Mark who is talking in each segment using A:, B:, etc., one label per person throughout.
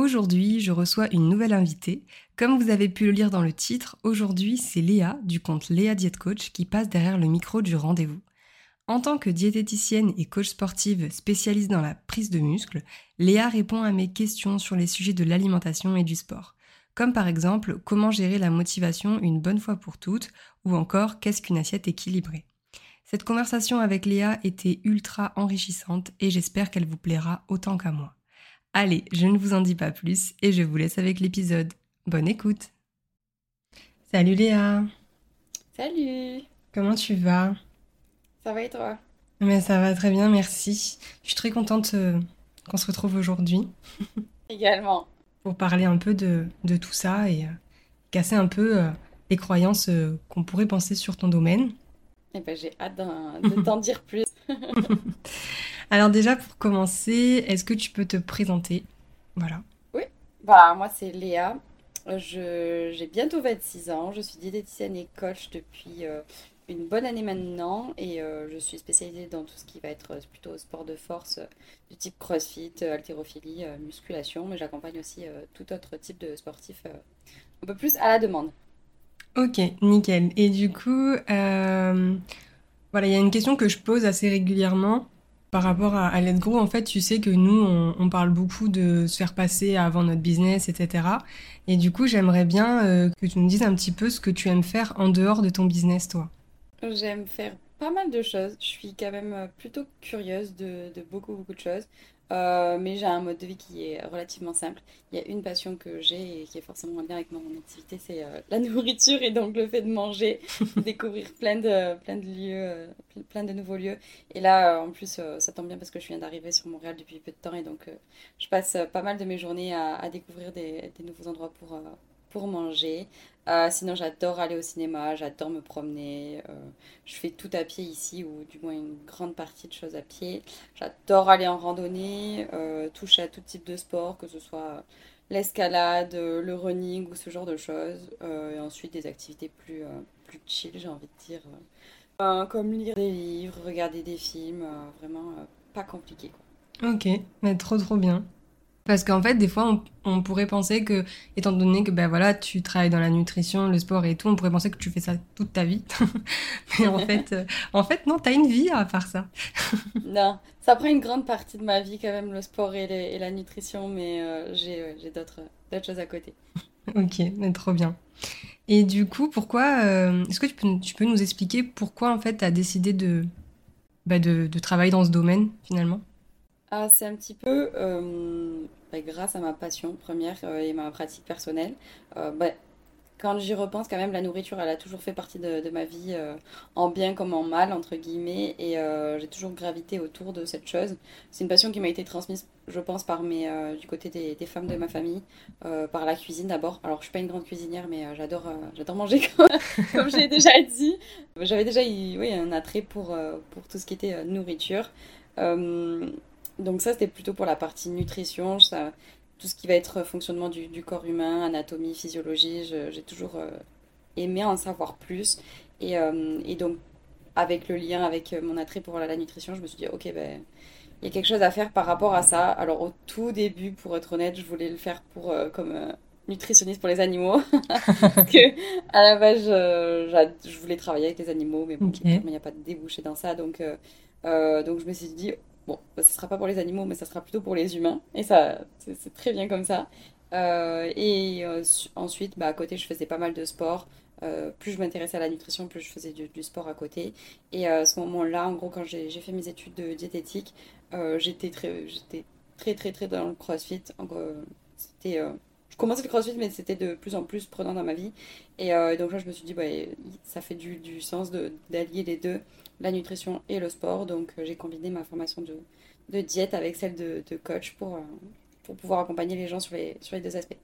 A: Aujourd'hui, je reçois une nouvelle invitée. Comme vous avez pu le lire dans le titre, aujourd'hui, c'est Léa du compte Léa Diet Coach qui passe derrière le micro du rendez-vous. En tant que diététicienne et coach sportive spécialiste dans la prise de muscles, Léa répond à mes questions sur les sujets de l'alimentation et du sport. Comme par exemple comment gérer la motivation une bonne fois pour toutes ou encore qu'est-ce qu'une assiette équilibrée? Cette conversation avec Léa était ultra enrichissante et j'espère qu'elle vous plaira autant qu'à moi. Allez, je ne vous en dis pas plus et je vous laisse avec l'épisode. Bonne écoute Salut Léa
B: Salut
A: Comment tu vas?
B: Ça va et toi?
A: Mais ça va très bien, merci. Je suis très contente euh, qu'on se retrouve aujourd'hui.
B: Également.
A: Pour parler un peu de, tout ça et euh, casser un peu euh, les croyances qu'on pourrait penser sur ton domaine.
B: Eh ben, j'ai hâte de t'en dire plus.
A: Alors déjà, pour commencer, est-ce que tu peux te présenter? Voilà.
B: Oui, bah, moi c'est Léa. j'ai bientôt 26 ans. Je suis diététicienne et coach depuis une bonne année maintenant et euh, je suis spécialisée dans tout ce qui va être euh, plutôt sport de force euh, du type crossfit, haltérophilie, musculation, mais j'accompagne aussi tout autre type de sportif un peu plus à la demande.
A: Ok, nickel. Et du coup, voilà, il y a une question que je pose assez régulièrement par rapport à, à Let's. En fait, tu sais que nous, on, parle beaucoup de se faire passer avant notre business, etc. Et du coup, j'aimerais bien que tu nous dises un petit peu ce que tu aimes faire en dehors de ton business, toi.
B: J'aime faire pas mal de choses. Je suis quand même euh, plutôt curieuse de, beaucoup, beaucoup de choses. Euh, mais j'ai un mode de vie qui est relativement simple. Il y a une passion que j'ai et qui est forcément en lien avec mon activité, c'est euh, la nourriture et donc le fait de manger, découvrir plein de, plein de lieux, plein de nouveaux lieux. Et là, en plus, ça tombe bien parce que je viens d'arriver sur Montréal depuis peu de temps et donc je passe pas mal de mes journées à, découvrir des, nouveaux endroits pour, pour manger. Euh, sinon, j'adore aller au cinéma, j'adore me promener. Euh, je fais tout à pied ici, ou du moins une grande partie de choses à pied. J'adore aller en randonnée, euh, toucher à tout type de sport, que ce soit l'escalade, le running ou ce genre de choses. et ensuite, des activités plus, plus chill, j'ai envie de dire. comme lire des livres, regarder des films, vraiment pas compliqué.
A: Ok, mais trop trop bien. Parce qu'en fait, des fois, on, pourrait penser que, étant donné que ben voilà, tu travailles dans la nutrition, le sport et tout, on pourrait penser que tu fais ça toute ta vie. Mais en fait, euh, en fait, non, t'as une vie à part ça.
B: non, ça prend une grande partie de ma vie quand même, le sport et, la nutrition, mais euh, j'ai d'autres choses à côté.
A: ok, mais trop bien. Et du coup, pourquoi euh, Est-ce que tu peux, tu peux nous expliquer pourquoi en fait tu as décidé de, bah, de, de travailler dans ce domaine finalement?
B: Ah, c'est un petit peu bah, grâce à ma passion première euh, et ma pratique personnelle. Euh, bah, quand j'y repense, quand même, la nourriture, elle a toujours fait partie de, ma vie, euh, en bien comme en mal, entre guillemets, et j'ai toujours gravité autour de cette chose. C'est une passion qui m'a été transmise, je pense, par mes, du côté des, femmes de ma famille, par la cuisine d'abord. Alors, je suis pas une grande cuisinière, mais j'adore, j'adore manger, comme, j'ai déjà dit. J'avais déjà oui, un attrait pour, pour tout ce qui était nourriture. Donc ça, c'était plutôt pour la partie nutrition, ça, tout ce qui va être fonctionnement du, corps humain, anatomie, physiologie, j'ai toujours euh, aimé en savoir plus. Et, euh, et, donc, avec le lien avec mon attrait pour la, nutrition, je me suis dit, ok, ben, il y a quelque chose à faire par rapport à ça. Alors au tout début, pour être honnête, je voulais le faire pour euh, comme nutritionniste pour les animaux. Parce que à la base, je, voulais travailler avec les animaux, mais bon, il n'y a pas de débouché dans ça. Donc, donc je me suis dit, Bon, bah, ce sera pas pour les animaux, mais ça sera plutôt pour les humains. Et ça, c'est très bien comme ça. Euh, et euh, ensuite, bah, à côté, je faisais pas mal de sport. plus je m'intéressais à la nutrition, plus je faisais du, sport à côté. Et à ce moment-là, en gros, quand j'ai fait mes études de diététique, j'étais très, très, très, très dans le crossfit. C'était je commençais le crossfit, mais c'était de plus en plus prenant dans ma vie. Et donc là, je me suis dit, bah, ça fait du, du sens d'allier les deux, la nutrition et le sport. Donc j'ai combiné ma formation de, de diète avec celle de, coach pour, euh, pour pouvoir accompagner les gens sur les, sur les deux aspects.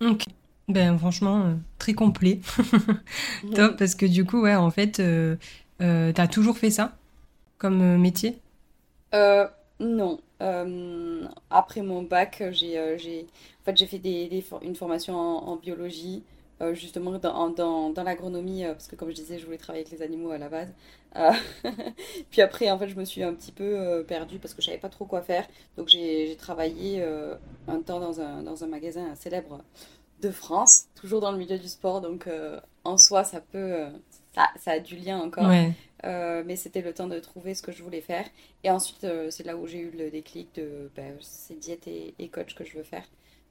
A: Ok. Ben franchement, euh, très complet. Top, parce que du coup, ouais, en fait, euh, euh t'as toujours fait ça comme métier?
B: Non. après mon bac, j'ai en fait, fait des, une formation en biologie, euh, justement dans, dans, dans l'agronomie, euh, parce que comme je disais, je voulais travailler avec les animaux à la base. Euh, puis après, en fait, je me suis un petit peu perdue parce que je savais pas trop quoi faire. Donc j'ai travaillé un temps dans un, dans un magasin célèbre de France, toujours dans le milieu du sport. Donc en soi, ça peut... Ça, ça, a du lien encore. mais c'était le temps de trouver ce que je voulais faire. Et ensuite, c'est là où j'ai eu le déclic de ben, c'est diète et, et, coach que je veux faire.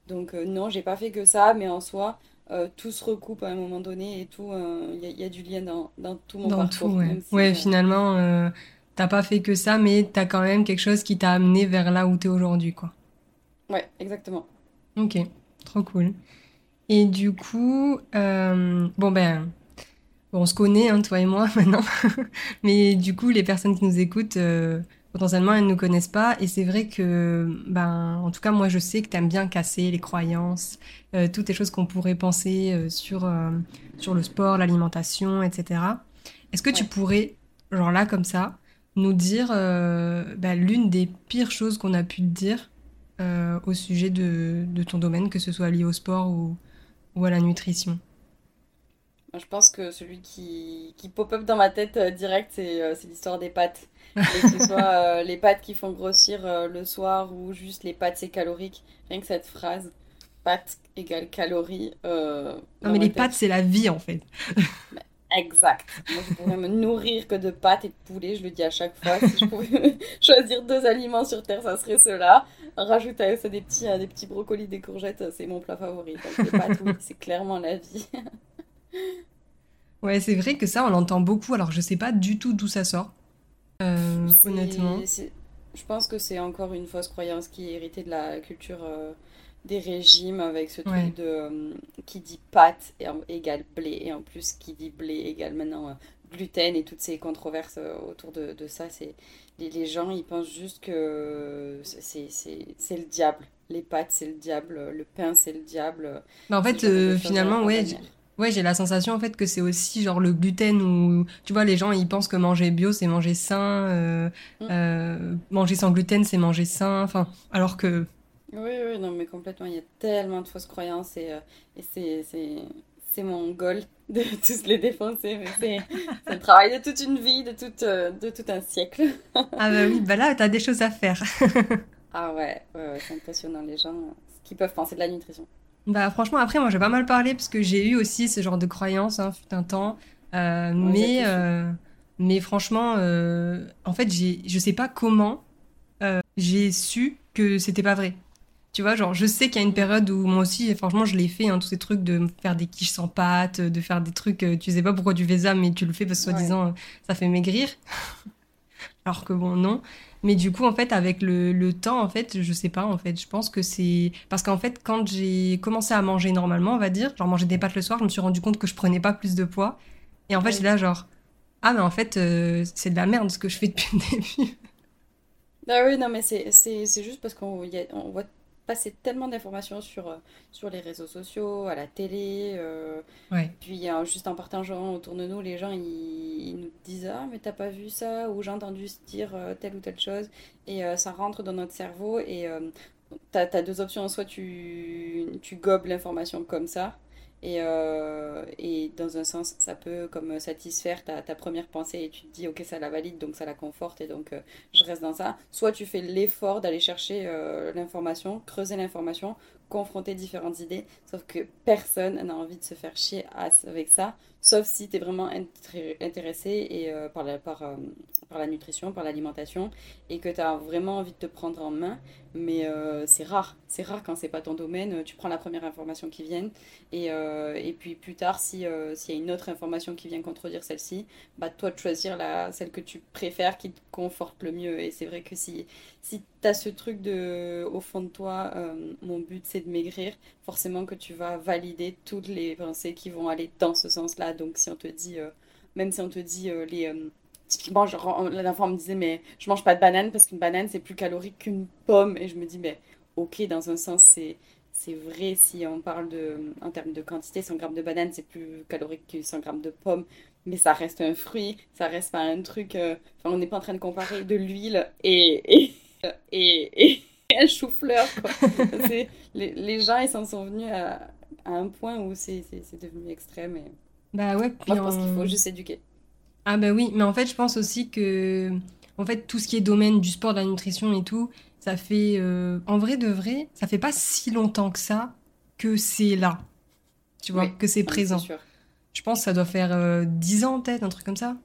B: Donc non, j'ai pas fait que ça, mais en soi, euh, tout se recoupe à un moment donné et tout, il euh, y, a du lien dans, dans tout mon parcours.
A: Tout, ouais, ouais euh, finalement, t'as pas fait que ça, mais t'as quand même quelque chose qui t'a amené vers là où t'es aujourd'hui, quoi.
B: Ouais, exactement.
A: Ok, trop cool. Et du coup, bon ben, on se connaît, hein, toi et moi maintenant, mais du coup, les personnes qui nous écoutent, potentiellement elles ne nous connaissent pas. Et c'est vrai que ben en tout cas moi je sais que tu aimes bien casser les croyances euh, toutes les choses qu'on pourrait penser euh, sur euh, sur le sport l'alimentation etc est-ce que tu pourrais genre là comme ça nous dire ben, l'une des pires choses qu'on a pu te dire au sujet de, de, ton domaine que ce soit lié au sport ou, ou à la nutrition?
B: Je pense que celui qui, qui pop-up dans ma tête direct, c'est l'histoire des pâtes que ce soit euh, les pâtes qui font grossir euh, le soir ou juste les pâtes c'est calorique. Rien que cette phrase, pâtes égale calories. Euh,
A: non mais les pâtes c'est la vie en fait.
B: Exact. Moi, je pourrais me nourrir que de pâtes et de poulet, je le dis à chaque fois. Si je pouvais choisir deux aliments sur Terre, ça serait cela. Rajouter à ça des petits, des petits brocolis, des courgettes, c'est mon plat favori. les pâtes, oui, c'est clairement la vie.
A: ouais, c'est vrai que ça, on l'entend beaucoup. Alors, je sais pas du tout d'où ça sort. Euh, honnêtement.
B: Je pense que c'est encore une fausse croyance qui est héritée de la culture euh, des régimes avec ce truc de euh, qui dit pâte égale blé et en plus qui dit blé égale maintenant gluten et toutes ces controverses autour de, de ça. C'est les, les, gens ils pensent juste que c'est le diable. Les pâtes c'est le diable, le pain c'est le diable.
A: Mais en fait finalement ouais Ouais, j'ai la sensation en fait que c'est aussi genre le gluten ou tu vois les gens ils pensent que manger bio c'est manger sain, euh, mm. euh, manger sans gluten c'est manger sain, enfin alors que.
B: Oui oui non mais complètement il y a tellement de fausses croyances et, euh, et c'est c'est mon goal de tous les défoncer c'est le travail de toute une vie de tout de tout un siècle.
A: ah bah oui bah là t'as des choses à faire.
B: ah ouais ouais, ouais c'est impressionnant les gens ce qu'ils peuvent penser de la nutrition.
A: Bah franchement, après, moi j'ai pas mal parlé parce que j'ai eu aussi ce genre de croyances, hein, fut un temps. Euh, mais, euh, mais franchement, euh, en fait, je sais pas comment j'ai su que c'était pas vrai. Tu vois, genre, je sais qu'il y a une période où moi aussi, franchement, je l'ai fait, hein, tous ces trucs de faire des quiches sans pâte, de faire des trucs, tu sais pas pourquoi tu fais ça, mais tu le fais parce que soi-disant, ça fait maigrir. Alors que bon, non. Mais du coup, en fait, avec le, le, temps, en fait, je sais pas, en fait, je pense que c'est... Parce qu'en fait, quand j'ai commencé à manger normalement, on va dire, genre manger des pâtes le soir, je me suis rendu compte que je prenais pas plus de poids. Et en fait, j'étais là, genre, ah, mais en fait, euh, c'est de la merde ce que je fais depuis le début.
B: Ah oui, non, mais c'est juste parce qu'on on voit passer tellement d'informations sur, euh, sur les réseaux sociaux, à la télé. Euh, puis juste en partageant autour de nous, les gens ils, nous disent Ah, mais t'as pas vu ça? Ou j'ai entendu dire euh, telle ou telle chose. Et ça rentre dans notre cerveau. Et t'as as deux options soit tu, tu gobes l'information comme ça, et, euh, et, dans un sens, ça peut comme satisfaire ta, ta, première pensée et tu te dis, ok, ça la valide, donc ça la conforte et donc euh, je reste dans ça. Soit tu fais l'effort d'aller chercher euh, l'information, creuser l'information, confronter différentes idées, sauf que personne n'a envie de se faire chier avec ça, sauf si tu es vraiment intéressé et, par, la, par, par la nutrition, par l'alimentation, et que tu as vraiment envie de te prendre en main. Mais c'est rare, c'est rare quand c'est pas ton domaine. Tu prends la première information qui vient et euh, et puis plus tard, si, euh, s'il y a une autre information qui vient contredire celle-ci, bah toi de choisir la, celle que tu préfères qui te conforte le mieux. Et c'est vrai que si, si tu as ce truc de, au fond de toi, mon but c'est de maigrir, forcément que tu vas valider toutes les pensées qui vont aller dans ce sens-là. Donc si on te dit, même si on te dit les typiquement, la dernière fois, on me disait, mais je mange pas de banane parce qu'une banane, c'est plus calorique qu'une pomme. Et je me dis, mais ok, dans un sens, c'est, vrai si on parle de, en termes de quantité, 100 grammes de banane, c'est plus calorique que 100 grammes de pomme. Mais ça reste un fruit, ça reste pas un truc. Euh, on n'est pas en train de comparer de l'huile et, et, un chou-fleur. les, les gens, ils s'en sont venus à, à un point où c'est, devenu extrême. Et...
A: Bah ouais,
B: puis Moi, je pense qu'il faut juste éduquer.
A: Ah bah oui, mais en fait, je pense aussi que en fait tout ce qui est domaine du sport, de la nutrition et tout, ça fait euh, en vrai de vrai, ça fait pas si longtemps que ça que c'est là. Tu vois, que c'est présent. Je pense que ça doit faire euh, dix 10 ans peut-être, un truc comme ça.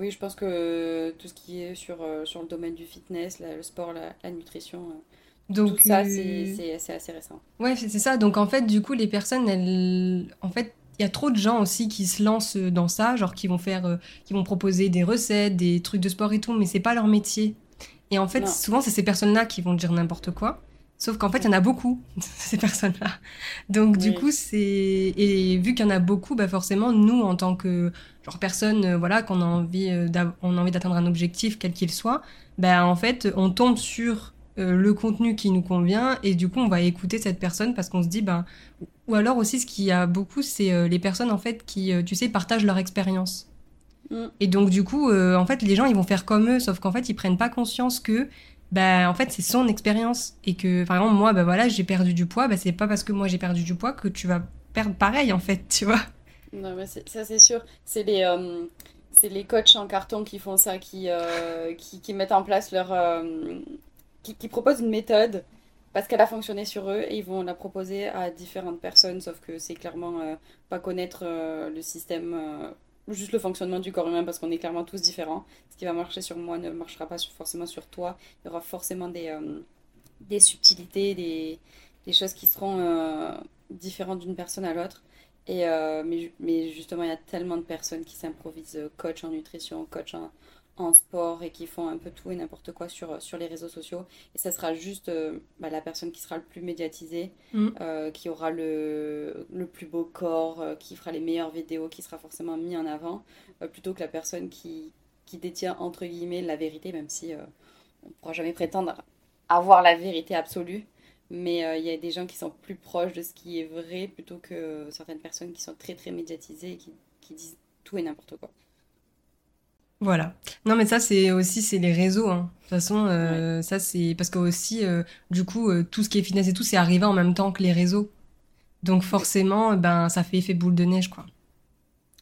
B: Oui, je pense que tout ce qui est sur, euh, sur le domaine du fitness, le sport, la, nutrition, Donc, tout ça, c'est assez récent.
A: Ouais, c'est ça. Donc en fait, du coup, les personnes, elles, en fait, il y a trop de gens aussi qui se lancent dans ça, genre qui vont faire, euh, qui vont proposer des recettes, des trucs de sport et tout, mais c'est pas leur métier. Et en fait, souvent, c'est ces personnes-là qui vont dire n'importe quoi. Sauf qu'en fait, il y en a beaucoup, ces personnes-là. Donc, du coup, c'est. Et vu qu'il y en a beaucoup, bah forcément, nous, en tant que genre personne, euh, voilà, qu'on a envie, euh, on a envie d'atteindre un objectif, quel qu'il soit, bah en fait, on tombe sur le contenu qui nous convient et du coup, on va écouter cette personne parce qu'on se dit, ben, ou alors aussi, ce qu'il y a beaucoup, c'est euh, les personnes en fait qui, euh, tu sais, partagent leur expérience. Mm. Et donc du coup, euh, en fait, les gens ils vont faire comme eux, sauf qu'en fait ils prennent pas conscience que, bah, en fait, c'est son expérience. Et que, par exemple, moi, bah voilà, j'ai perdu du poids, bah c'est pas parce que moi j'ai perdu du poids que tu vas perdre pareil en fait, tu vois.
B: Ça c'est sûr, c'est les c'est les coachs en carton qui font ça, qui qui, qui, mettent en place leur qui, qui proposent une méthode parce qu'elle a fonctionné sur eux et ils vont la proposer à différentes personnes, sauf que c'est clairement euh, pas connaître euh, le système, euh, juste le fonctionnement du corps humain, parce qu'on est clairement tous différents. Ce qui va marcher sur moi ne marchera pas forcément sur toi. Il y aura forcément des, des subtilités, des, des, choses qui seront différentes d'une personne à l'autre. Et, mais, mais justement, il y a tellement de personnes qui s'improvisent coach en nutrition, coach en, en sport et qui font un peu tout et n'importe quoi sur, sur les réseaux sociaux. Et ça sera juste euh, bah, la personne qui sera le plus médiatisée, mm. euh, qui aura le, le, plus beau corps, euh, qui fera les meilleures vidéos, qui sera forcément mis en avant, plutôt que la personne qui, qui détient entre guillemets la vérité, même si on ne pourra jamais prétendre avoir la vérité absolue. Mais il y a des gens qui sont plus proches de ce qui est vrai plutôt que certaines personnes qui sont très très médiatisées et qui, qui disent tout et n'importe quoi.
A: Voilà. Non, mais ça, c'est aussi, c'est les réseaux. Hein. De toute façon, euh, ça, c'est parce que aussi, euh, du coup, euh, tout ce qui est fitness et tout, c'est arrivé en même temps que les réseaux. Donc forcément, ben, ça fait effet boule de neige, quoi.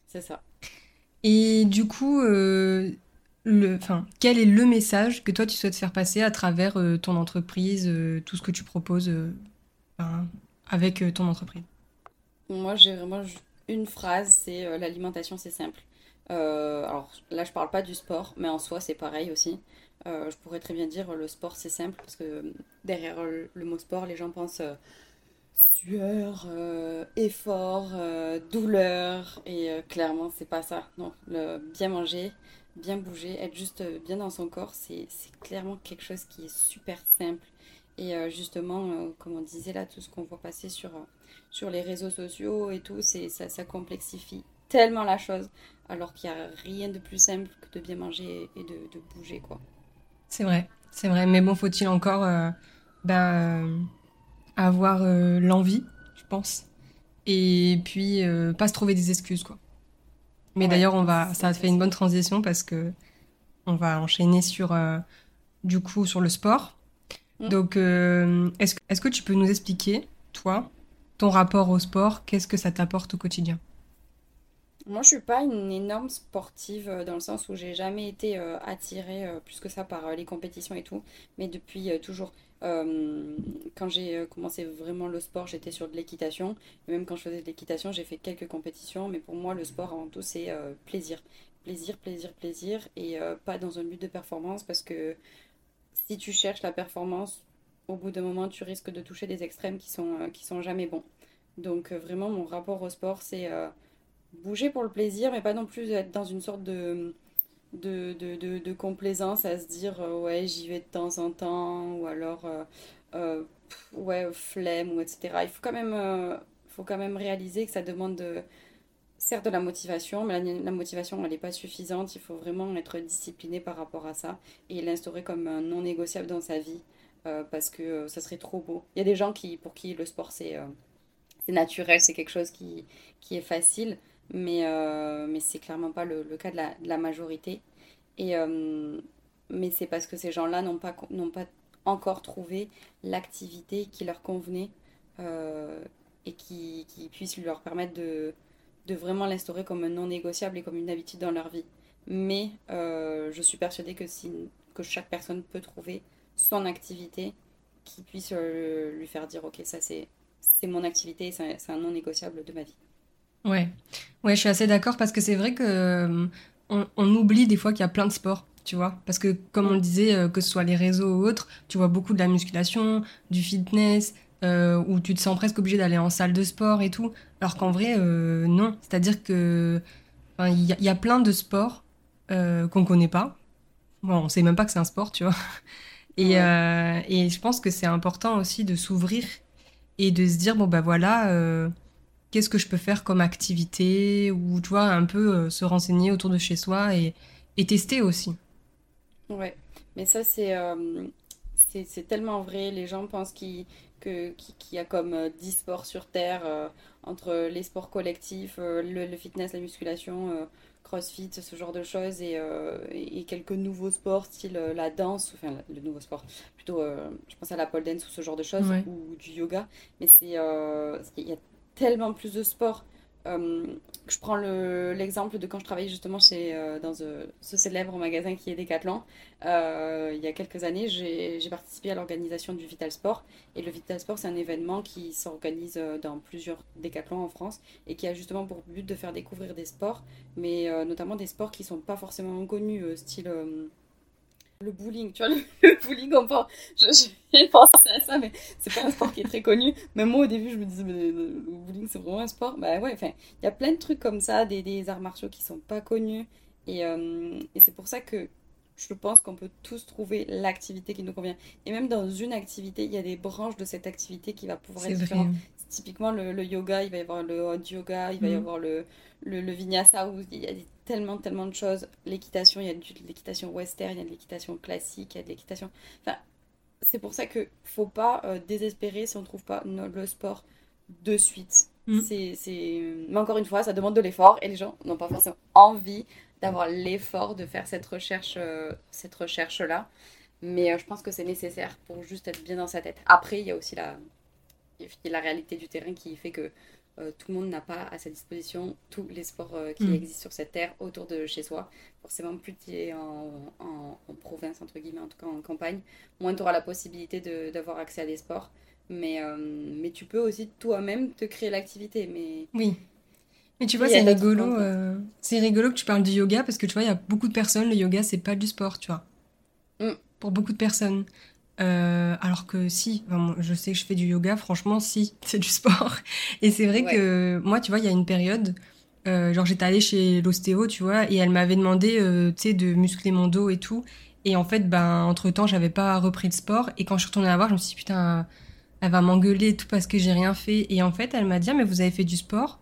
B: C'est ça.
A: Et du coup, le, enfin, quel est le message que toi, tu souhaites faire passer à travers ton entreprise, tout ce que tu proposes ben, avec ton entreprise?
B: Moi, j'ai vraiment une phrase, c'est l'alimentation, c'est simple. Euh, alors là, je parle pas du sport, mais en soi, c'est pareil aussi. Euh, je pourrais très bien dire le sport, c'est simple, parce que derrière le, mot sport, les gens pensent euh, sueur, effort, douleur, et clairement, c'est pas ça. Non, bien manger, bien bouger, être juste bien dans son corps, c'est clairement quelque chose qui est super simple. Et justement, comme on disait là, tout ce qu'on voit passer sur, sur les réseaux sociaux et tout, ça, ça complexifie tellement la chose, alors qu'il n'y a rien de plus simple que de bien manger et de, bouger, quoi.
A: C'est vrai, c'est vrai. Mais bon, faut-il encore euh, ben, euh, avoir euh, l'envie, je pense, et puis pas se trouver des excuses, quoi. Mais d'ailleurs, on va, ça fait une bonne transition parce que on va enchaîner sur, du coup, sur le sport. Mm. Donc, est-ce, est-ce que tu peux nous expliquer, toi, ton rapport au sport? Qu'est-ce que ça t'apporte au quotidien?
B: Moi, je suis pas une énorme sportive euh, dans le sens où j'ai jamais été euh, attirée euh, plus que ça par les compétitions et tout, mais depuis toujours. quand j'ai commencé vraiment le sport, j'étais sur de l'équitation. Et même quand je faisais de l'équitation, j'ai fait quelques compétitions. Mais pour moi, le sport, avant tout, c'est plaisir. Plaisir, plaisir, plaisir. Et pas dans un but de performance parce que si tu cherches la performance, au bout d'un moment, tu risques de toucher des extrêmes qui sont, qui sont jamais bons. Donc vraiment, mon rapport au sport, c'est bouger pour le plaisir, mais pas non plus être dans une sorte de, de, de, complaisance à se dire ouais, j'y vais de temps en temps, ou alors ouais, flemme, ou etc. Il faut quand même, faut quand même réaliser que ça demande de certes de la motivation, mais la, motivation, elle n'est pas suffisante. Il faut vraiment être discipliné par rapport à ça et l'instaurer comme non négociable dans sa vie euh, parce que euh, ça serait trop beau. Il y a des gens qui, pour qui le sport, c'est euh, naturel, c'est quelque chose qui, qui est facile, mais, mais c'est clairement pas le, cas de la, majorité. Et, mais c'est parce que ces gens-là n'ont pas, pas encore trouvé l'activité qui leur convenait et qui, qui puisse leur permettre de de vraiment l'instaurer comme un non négociable et comme une habitude dans leur vie. Mais euh, je suis persuadée que, si, que chaque personne peut trouver son activité qui puisse euh, lui faire dire ok ça c'est c'est mon activité c'est un, non négociable de ma vie.
A: Ouais, ouais, je suis assez d'accord parce que c'est vrai que euh, on, oublie des fois qu'il y a plein de sports, tu vois, parce que comme on le disait, que ce soit les réseaux ou autres, tu vois beaucoup de la musculation, du fitness, euh, où tu te sens presque obligé d'aller en salle de sport et tout, alors qu'en vrai, euh, non. C'est-à-dire que il y, a plein de sports euh, qu'on connaît pas. Bon, on sait même pas que c'est un sport, tu vois. Et, et je pense que c'est important aussi de s'ouvrir et de se dire bon bah voilà, qu'est-ce que je peux faire comme activité ou tu vois un peu se renseigner autour de chez soi et, et tester aussi.
B: Ouais, mais ça c'est c'est tellement vrai. Les gens pensent qu'ils qu'il y a comme 10 euh, sports sur Terre, euh, entre les sports collectifs, euh, le, fitness, la musculation, crossfit, ce genre de choses, et, et quelques nouveaux sports, style la danse, enfin le nouveau sport, plutôt je pense à la pole dance ou ce genre de choses, ou du yoga, mais c'est il y a tellement plus de sports. Euh, je prends l'exemple de quand je travaillais justement chez, euh, dans ce célèbre magasin qui est Decathlon. Euh, il y a quelques années, j'ai participé à l'organisation du Vital Sport. Et le Vital Sport, c'est un événement qui s'organise dans plusieurs Decathlons en France et qui a justement pour but de faire découvrir des sports, mais notamment des sports qui ne sont pas forcément connus, style le bowling, tu vois, le, bowling, on pense, j'ai pensé à ça, mais c'est pas un sport qui est très connu. Même moi, au début, je me disais, mais le, bowling, c'est vraiment un sport. Bah ouais, enfin, il y a plein de trucs comme ça, des, des arts martiaux qui sont pas connus. Et, euh, et c'est pour ça que je pense qu'on peut tous trouver l'activité qui nous convient. Et même dans une activité, il y a des branches de cette activité qui va pouvoir être différentes. Typiquement, le, le, yoga, il va y avoir le hot yoga, il va y mhm. avoir le, le, le vinyasa, où il y a tellement, tellement de choses. L'équitation, il y a de l'équitation western, il y a de l'équitation classique, il y a de l'équitation... Enfin, c'est pour ça que faut pas euh, désespérer si on ne trouve pas le sport de suite. Mhm. C'est, Mais encore une fois, ça demande de l'effort et les gens n'ont pas forcément envie d'avoir l'effort de faire cette recherche, euh, cette recherche-là. Mais euh, je pense que c'est nécessaire pour juste être bien dans sa tête. Après, il y a aussi la, la réalité du terrain qui fait que euh, tout le monde n'a pas à sa disposition tous les sports qui mm. existent sur cette terre autour de chez soi. Forcément, plus tu es en, en, province, entre guillemets, en tout cas en campagne, moins tu auras la possibilité d'avoir accès à des sports. Mais, mais tu peux aussi toi-même te créer l'activité. Mais...
A: Oui. Mais tu vois, c'est rigolo, euh, c'est rigolo que tu parles du yoga parce que tu vois, il y a beaucoup de personnes, le yoga, c'est pas du sport, tu vois. Mm. Pour beaucoup de personnes. Euh, alors que si, je sais que je fais du yoga, franchement, si, c'est du sport. Et c'est vrai que moi, tu vois, il y a une période, euh, genre j'étais allée chez l'ostéo, tu vois, et elle m'avait demandé, tu sais, de muscler mon dos et tout. Et en fait, ben, entre temps, j'avais pas repris de sport. Et quand je suis retournée la voir, je me suis dit, putain, elle va m'engueuler et tout parce que j'ai rien fait. Et en fait, elle m'a dit, ah, mais vous avez fait du sport?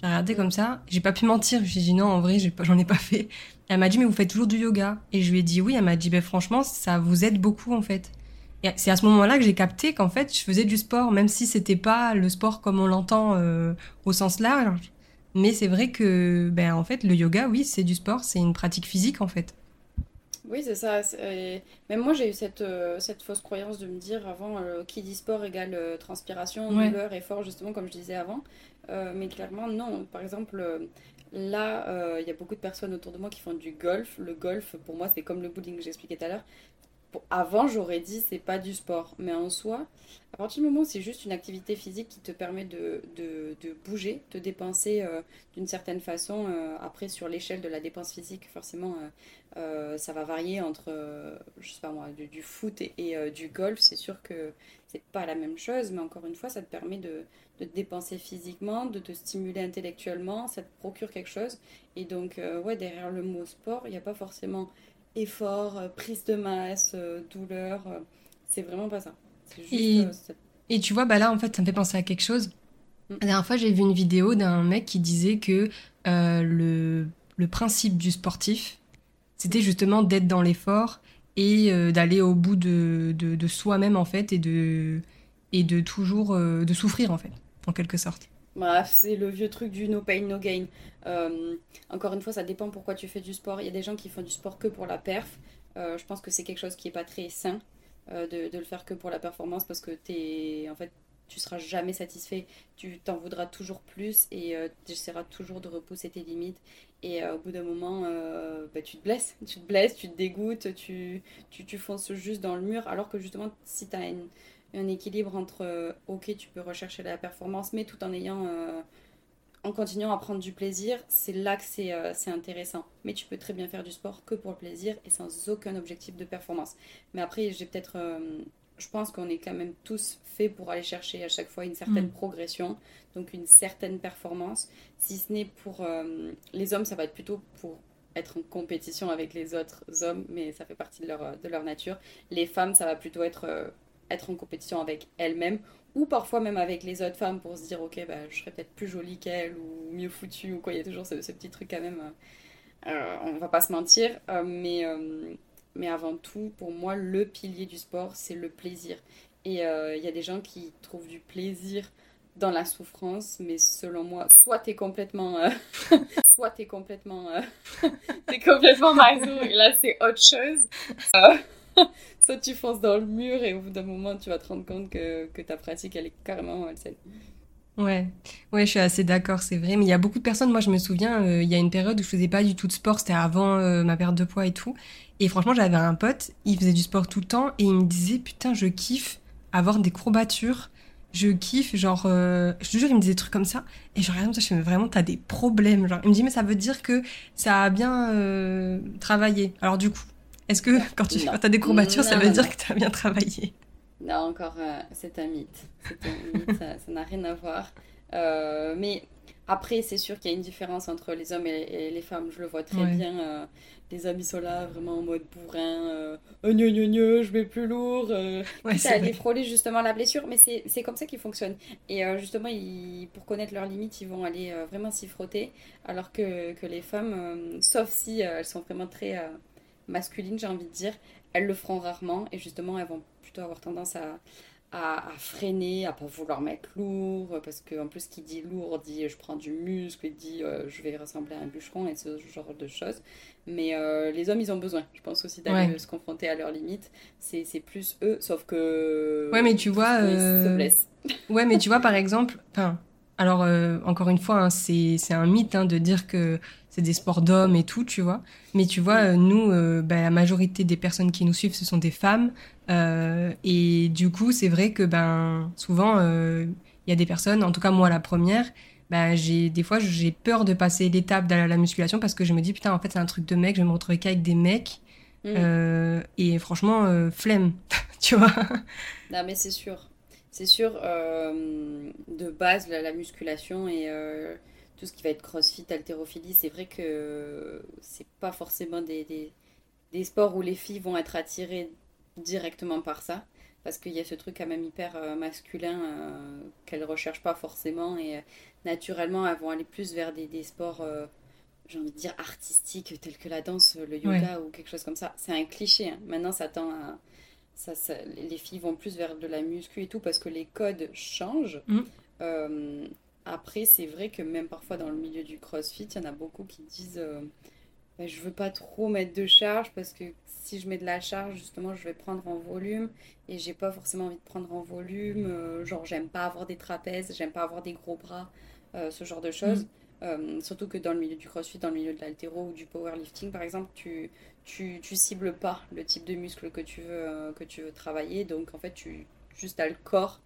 A: J'ai regardé comme ça, j'ai pas pu mentir. J'ai dit non, en vrai, j'en ai, pas fait. Elle m'a dit, mais vous faites toujours du yoga? Et je lui ai dit oui. Elle m'a dit, ben franchement, ça vous aide beaucoup en fait. Et c'est à ce moment-là que j'ai capté qu'en fait, je faisais du sport, même si c'était pas le sport comme on l'entend euh, au sens large. Mais c'est vrai que, ben en fait, le yoga, oui, c'est du sport, c'est une pratique physique en fait.
B: Oui, c'est ça. Même moi, j'ai eu cette, euh, cette fausse croyance de me dire avant, euh, qui dit sport égale transpiration, douleur, effort, justement, comme je disais avant. Euh, mais clairement, non. Par exemple, euh, là, il euh, y a beaucoup de personnes autour de moi qui font du golf. Le golf, pour moi, c'est comme le bowling que j'expliquais tout à l'heure. Avant, j'aurais dit c'est pas du sport. Mais en soi, à partir du moment où c'est juste une activité physique qui te permet de, de, de bouger, de dépenser euh, d'une certaine façon, euh, après sur l'échelle de la dépense physique, forcément, euh, ça va varier entre, je sais pas moi, du, foot et, du golf. C'est sûr que c'est pas la même chose, mais encore une fois, ça te permet de, de te dépenser physiquement, de te stimuler intellectuellement, ça te procure quelque chose. Et donc, ouais, derrière le mot sport, il n'y a pas forcément effort, euh, prise de masse, euh, douleur. Euh, c'est vraiment pas ça.
A: et, et, tu vois, bah là, en fait, ça me fait penser à quelque chose. Mm. La dernière fois, j'ai vu une vidéo d'un mec qui disait que le, le, principe du sportif, c'était justement d'être dans l'effort et d'aller au bout de, de, de soi-même, en fait, et de, et de toujours de souffrir, en fait, en quelque sorte.
B: Bref, c'est le vieux truc du no pain, no gain. Euh, encore une fois, ça dépend pourquoi tu fais du sport. Il y a des gens qui font du sport que pour la perf. Euh, je pense que c'est quelque chose qui n'est pas très sain euh, de, le faire que pour la performance parce que es, en fait, tu seras jamais satisfait. Tu t'en voudras toujours plus et tu essaieras toujours de repousser tes limites. Et au bout d'un moment, bah, tu te blesses. Tu te blesses, tu te dégoûtes, tu, tu, tu fonces juste dans le mur. Alors que justement, si tu as une un équilibre entre euh, ok tu peux rechercher la performance mais tout en ayant euh, en continuant à prendre du plaisir c'est là que euh, c'est intéressant mais tu peux très bien faire du sport que pour le plaisir et sans aucun objectif de performance mais après j'ai peut-être je pense qu'on est quand même tous faits pour aller chercher à chaque fois une certaine mm. progression donc une certaine performance si ce n'est pour les hommes ça va être plutôt pour être en compétition avec les autres hommes, mais ça fait partie de leur, de leur nature. Les femmes, ça va plutôt être être en compétition avec elle-même ou parfois même avec les autres femmes pour se dire ok bah, je serais peut-être plus jolie qu'elle ou mieux foutue ou quoi. Il y a toujours ce, petit truc quand même euh, euh, on va pas se mentir. Euh, mais mais avant tout pour moi le pilier du sport c'est le plaisir. Et il y a des gens qui trouvent du plaisir dans la souffrance mais selon moi soit t'es complètement soit t'es complètement t'es complètement maso là c'est autre chose soit tu fonces dans le mur et au bout d'un moment, tu vas te rendre compte que, ta pratique, elle est carrément malsaine.
A: Ouais, ouais, je suis assez d'accord, c'est vrai. Mais il y a beaucoup de personnes, moi je me souviens, euh, il y a une période où je faisais pas du tout de sport, c'était avant euh, ma perte de poids et tout. Et franchement, j'avais un pote, il faisait du sport tout le temps et il me disait, putain, je kiffe avoir des courbatures. Je kiffe, genre, euh, je te jure, il me disait des trucs comme ça. Et je regarde ça, je me vraiment, t'as des problèmes. Genre, il me dit, mais ça veut dire que ça a bien travaillé. Alors du coup, est-ce que quand tu as des courbatures, ça veut dire que tu as bien travaillé?
B: Non, encore, euh, c'est un mythe. C'est un mythe, ça n'a rien à voir. Euh, mais après, c'est sûr qu'il y a une différence entre les hommes et les, femmes. Je le vois très bien. Euh, les hommes, ils sont là vraiment en mode bourrin. Euh, oh, je mets plus lourd. ouais, ça a défrôler justement la blessure. Mais c'est comme ça qu'ils fonctionnent. Et justement, ils, pour connaître leurs limites, ils vont aller vraiment s'y frotter. Alors que, que les femmes, sauf si elles sont vraiment très masculines, j'ai envie de dire, elles le feront rarement et justement, elles vont plutôt avoir tendance à, à, freiner, à pas vouloir mettre lourd, parce qu'en plus, qui dit lourd dit je prends du muscle, dit euh, je vais ressembler à un bûcheron et ce genre de choses. Mais euh, les hommes, ils ont besoin, je pense aussi, d'aller se confronter à leurs limites. C'est plus eux, sauf que.
A: Ouais, mais tu vois. Euh... ouais, mais tu vois, par exemple, enfin, alors, euh, encore une fois, hein, c'est un mythe hein, de dire que c'est des sports d'hommes et tout, tu vois. Mais tu vois, euh, nous, euh, ben, la majorité des personnes qui nous suivent, ce sont des femmes. et du coup, c'est vrai que ben, souvent, il y a des personnes, en tout cas moi la première, ben, j'ai des fois, j'ai peur de passer l'étape de la musculation parce que je me dis, putain, en fait, c'est un truc de mec, je vais me retrouver qu'avec des mecs. Mm. et franchement, flemme, tu vois.
B: Non, mais c'est sûr c'est sûr, euh, de base, la, musculation et euh, tout ce qui va être crossfit, haltérophilie, c'est vrai que c'est pas forcément des, des, sports où les filles vont être attirées directement par ça. Parce qu'il y a ce truc quand même hyper euh, masculin qu'elles recherchent pas forcément. Et naturellement, elles vont aller plus vers des, des sports j'ai envie de dire artistiques tels que la danse, le yoga ou quelque chose comme ça. C'est un cliché. Hein. Maintenant, ça tend à, ça, les filles vont plus vers de la muscu et tout parce que les codes changent. Mm. Euh, après, c'est vrai que même parfois dans le milieu du crossfit, il y en a beaucoup qui disent euh, bah, Je veux pas trop mettre de charge parce que si je mets de la charge, justement, je vais prendre en volume et j'ai pas forcément envie de prendre en volume. Euh, genre, j'aime pas avoir des trapèzes, j'aime pas avoir des gros bras, ce genre de choses. surtout que dans le milieu du crossfit, dans le milieu de l'altéro ou du powerlifting par exemple, tu, tu, tu, cibles pas le type de muscle que tu veux, que tu veux travailler. Donc en fait, tu juste as le corps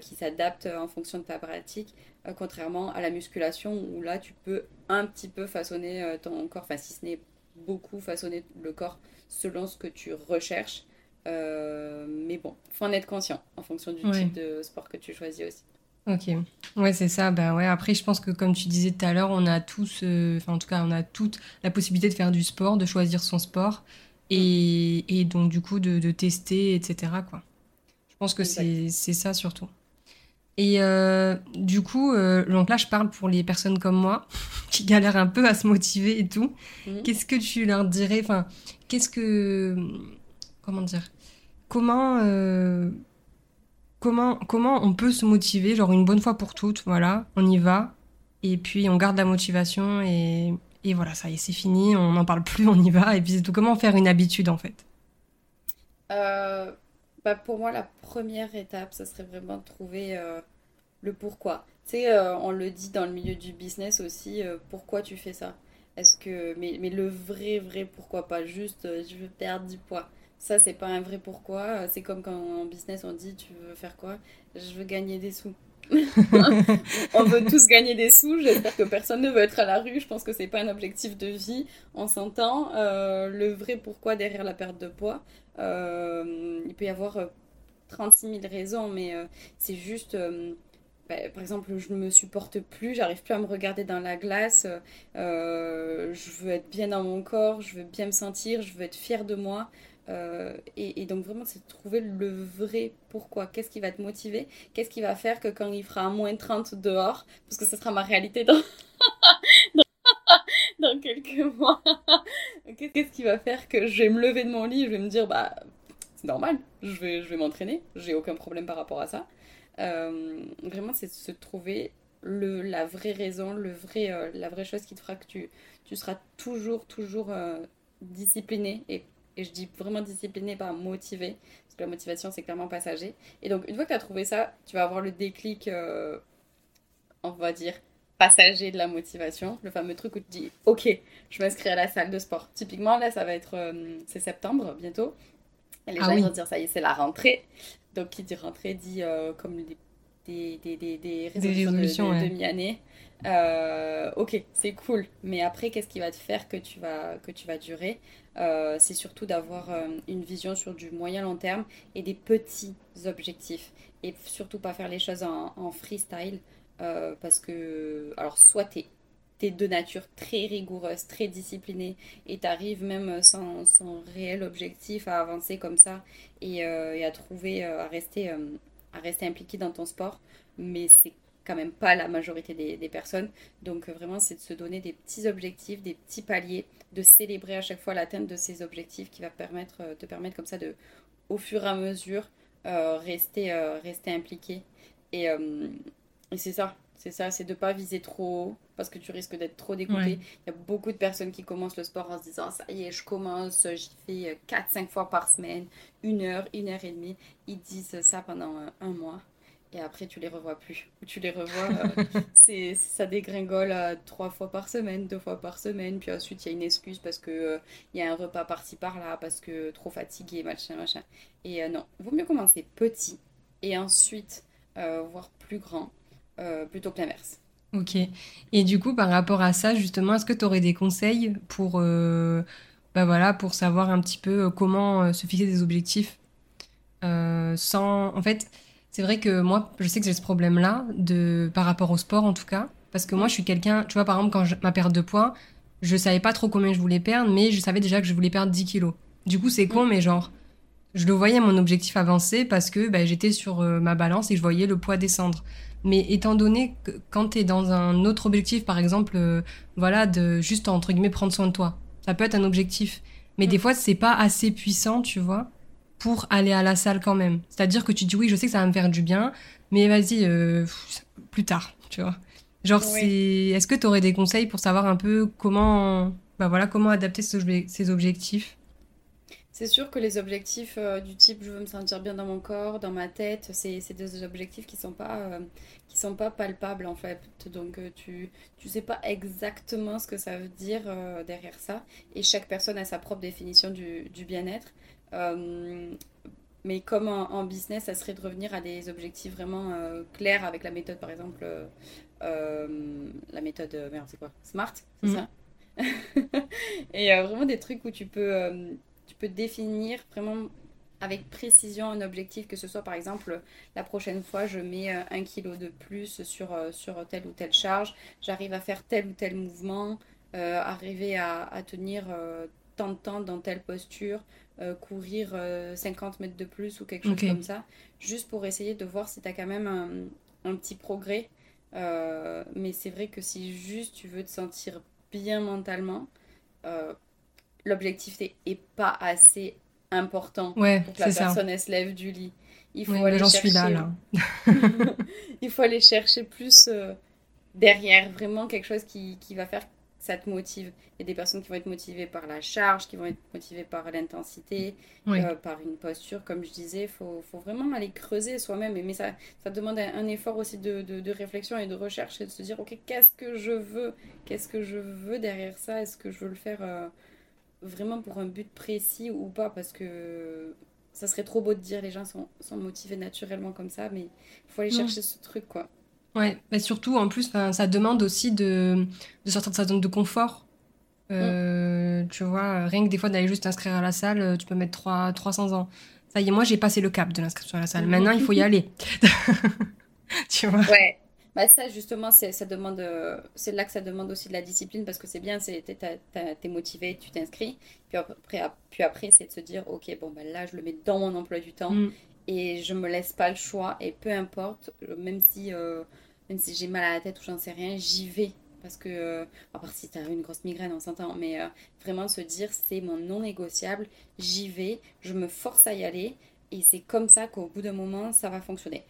B: qui s'adapte en fonction de ta pratique, contrairement à la musculation où là tu peux un petit peu façonner ton corps, enfin si ce n'est beaucoup façonner le corps selon ce que tu recherches. Euh, mais bon, faut en être conscient en fonction du type de sport que tu choisis aussi.
A: Ok, ouais, c'est ça. Ben ouais, après, je pense que comme tu disais tout à l'heure, on a tous, euh, enfin, en tout cas, on a toute la possibilité de faire du sport, de choisir son sport et, et donc, du coup, de, de, tester, etc. Quoi. Je pense que c'est ça surtout. Et euh, du coup, donc là, je parle pour les personnes comme moi qui galèrent un peu à se motiver et tout. Mhm. Qu'est-ce que tu leur dirais? Enfin, qu'est-ce que comment dire? Comment euh, comment comment on peut se motiver genre une bonne fois pour toutes voilà on y va et puis on garde la motivation et, et voilà ça y est c'est fini on n'en parle plus on y va et puis c'est tout comment faire une habitude en fait?
B: Euh, bah pour moi la première étape ce serait vraiment de trouver euh, le pourquoi tu sais on le dit dans le milieu du business aussi pourquoi tu fais ça? Est-ce que mais, mais le vrai vrai pourquoi pas juste je veux perdre du poids ça, c'est pas un vrai pourquoi. C'est comme quand en business on dit tu veux faire quoi? Je veux gagner des sous. on veut tous gagner des sous. J'espère que personne ne veut être à la rue. Je pense que c'est pas un objectif de vie. On s'entend. Euh, le vrai pourquoi derrière la perte de poids, euh, il peut y avoir 36 euh, 000 raisons, mais c'est juste. Bah, par exemple, je ne me supporte plus, j'arrive plus à me regarder dans la glace, je veux être bien dans mon corps, je veux bien me sentir, je veux être fière de moi. Euh, et, donc vraiment, c'est de trouver le vrai pourquoi. Qu'est-ce qui va te motiver? Qu'est-ce qui va faire que quand il fera moins 30 dehors, parce que ce sera ma réalité dans, dans, quelques mois, qu'est-ce qui va faire que je vais me lever de mon lit, je vais me dire, bah, c'est normal, je vais, je vais m'entraîner, j'ai aucun problème par rapport à ça. Euh, vraiment, c'est se trouver le, la vraie raison, le vrai, euh, la vraie chose qui te fera que tu, tu seras toujours, toujours discipliné et et je dis vraiment discipliné, pas motivé. Parce que la motivation, c'est clairement passager. Et donc, une fois que tu as trouvé ça, tu vas avoir le déclic, euh, on va dire, passager de la motivation. Le fameux truc où tu dis, OK, je m'inscris à la salle de sport. Typiquement, là, ça va être, euh, c'est septembre bientôt. Et les ah gens vont dire, ça y est, c'est la rentrée. Donc, qui dit rentrée dit euh, comme des, des, des, des, résolutions, de, demi-année. ok, c'est cool. Mais après, qu'est-ce qui va te faire que tu vas, que tu vas durer? Euh, c'est surtout d'avoir euh, une vision sur du moyen long terme et des petits objectifs. Et surtout pas faire les choses en, freestyle. Euh, parce que, alors, soit tu es, de nature très rigoureuse, très disciplinée, et tu arrives même sans, réel objectif à avancer comme ça et, à trouver, à rester, à rester impliqué dans ton sport. Mais c'est quand même pas la majorité des, personnes. Donc euh, vraiment, c'est de se donner des petits objectifs, des petits paliers, de célébrer à chaque fois l'atteinte de ces objectifs qui va permettre, euh, te permettre comme ça de, au fur et à mesure, euh, rester, rester impliqué. Et, et c'est ça, c'est ça, c'est de pas viser trop haut parce que tu risques d'être trop dégoûté. Il y a beaucoup de personnes qui commencent le sport en se disant ça y est, je commence, j'y fais 4-5 fois par semaine, une heure, une heure et demie. Ils disent ça pendant un mois et après tu les revois plus. Ou tu les revois, euh, c'est ça dégringole à trois fois par semaine, deux fois par semaine, puis ensuite il y a une excuse parce que euh, il y a un repas par-ci par-là, parce que trop fatigué, machin, machin. Et euh, non, vaut mieux commencer petit et ensuite voir plus grand, plutôt que l'inverse.
A: Ok. Et du coup, par rapport à ça, justement, est-ce que tu aurais des conseils pour, bah voilà, pour savoir un petit peu comment se fixer des objectifs sans, en fait, c'est vrai que moi, je sais que j'ai ce problème-là, de par rapport au sport en tout cas. Parce que moi, je suis quelqu'un, tu vois, par exemple, quand je, ma perte de poids, je savais pas trop combien je voulais perdre, mais je savais déjà que je voulais perdre 10 kilos. Du coup, c'est con, mais genre, je le voyais mon objectif avancer parce que bah, j'étais sur euh, ma balance et je voyais le poids descendre. Mais étant donné que quand tu es dans un autre objectif, par exemple, euh, voilà, de juste entre guillemets prendre soin de toi, ça peut être un objectif. Mais des fois, c'est pas assez puissant, tu vois pour aller à la salle quand même. C'est-à-dire que tu dis oui, je sais que ça va me faire du bien, mais vas-y, euh, plus tard, tu vois. Genre, c'est... est-ce que tu aurais des conseils pour savoir un peu comment, bah voilà, comment adapter ces, objectifs?
B: C'est sûr que les objectifs euh, du type je veux me sentir bien dans mon corps, dans ma tête, c'est des objectifs qui sont pas euh, qui sont pas palpables en fait. Donc euh, tu tu sais pas exactement ce que ça veut dire derrière ça et chaque personne a sa propre définition du, du bien-être. mais comme en, business, ça serait de revenir à des objectifs vraiment clairs avec la méthode par exemple la méthode merde, c'est quoi? Smart, c'est mhm. ça? Et vraiment des trucs où tu peux peux définir vraiment avec précision un objectif, que ce soit par exemple la prochaine fois je mets euh, un kilo de plus sur, euh, sur telle ou telle charge, j'arrive à faire tel ou tel mouvement, euh, arriver à, tenir tant de temps dans telle posture, courir 50 mètres de plus ou quelque chose comme ça, juste pour essayer de voir si tu as quand même un, petit progrès. mais c'est vrai que si juste tu veux te sentir bien mentalement, l'objectif n'est pas assez important pour que la personne se lève du lit. Il faut aller chercher... suis là, Il faut aller chercher plus euh, derrière, vraiment quelque chose qui, qui, va faire que ça te motive. Il y a des personnes qui vont être motivées par la charge, qui vont être motivées par l'intensité, euh, par une posture, comme je disais. Il faut, faut, vraiment aller creuser soi-même. Mais ça, ça demande un effort aussi de, de, réflexion et de recherche et de se dire, OK, qu'est-ce que je veux? Qu'est-ce que je veux derrière ça? Est-ce que je veux le faire euh, vraiment pour un but précis ou pas, parce que ça serait trop beau de dire les gens sont, sont motivés naturellement comme ça, mais il faut aller chercher ce truc, quoi.
A: Ouais, mais surtout, en plus, ça demande aussi de, de, sortir de sa zone de confort. Euh, tu vois, rien que des fois d'aller juste t'inscrire à la salle, tu peux mettre 3, 300 ans. Ça y est, moi j'ai passé le cap de l'inscription à la salle. Maintenant, il faut y aller.
B: tu vois? Ouais. Bah ça justement, ça demande, euh, c'est là que ça demande aussi de la discipline parce que c'est bien, c'est t'es motivé, tu t'inscris, puis après, puis après c'est de se dire ok bon ben là je le mets dans mon emploi du temps mm. et je me laisse pas le choix et peu importe, même si euh, même si j'ai mal à la tête ou j'en sais rien, j'y vais parce que euh, à part si t'as une grosse migraine on s'entend, mais vraiment se dire c'est mon non négociable, j'y vais, je me force à y aller et c'est comme ça qu'au bout d'un moment ça va fonctionner.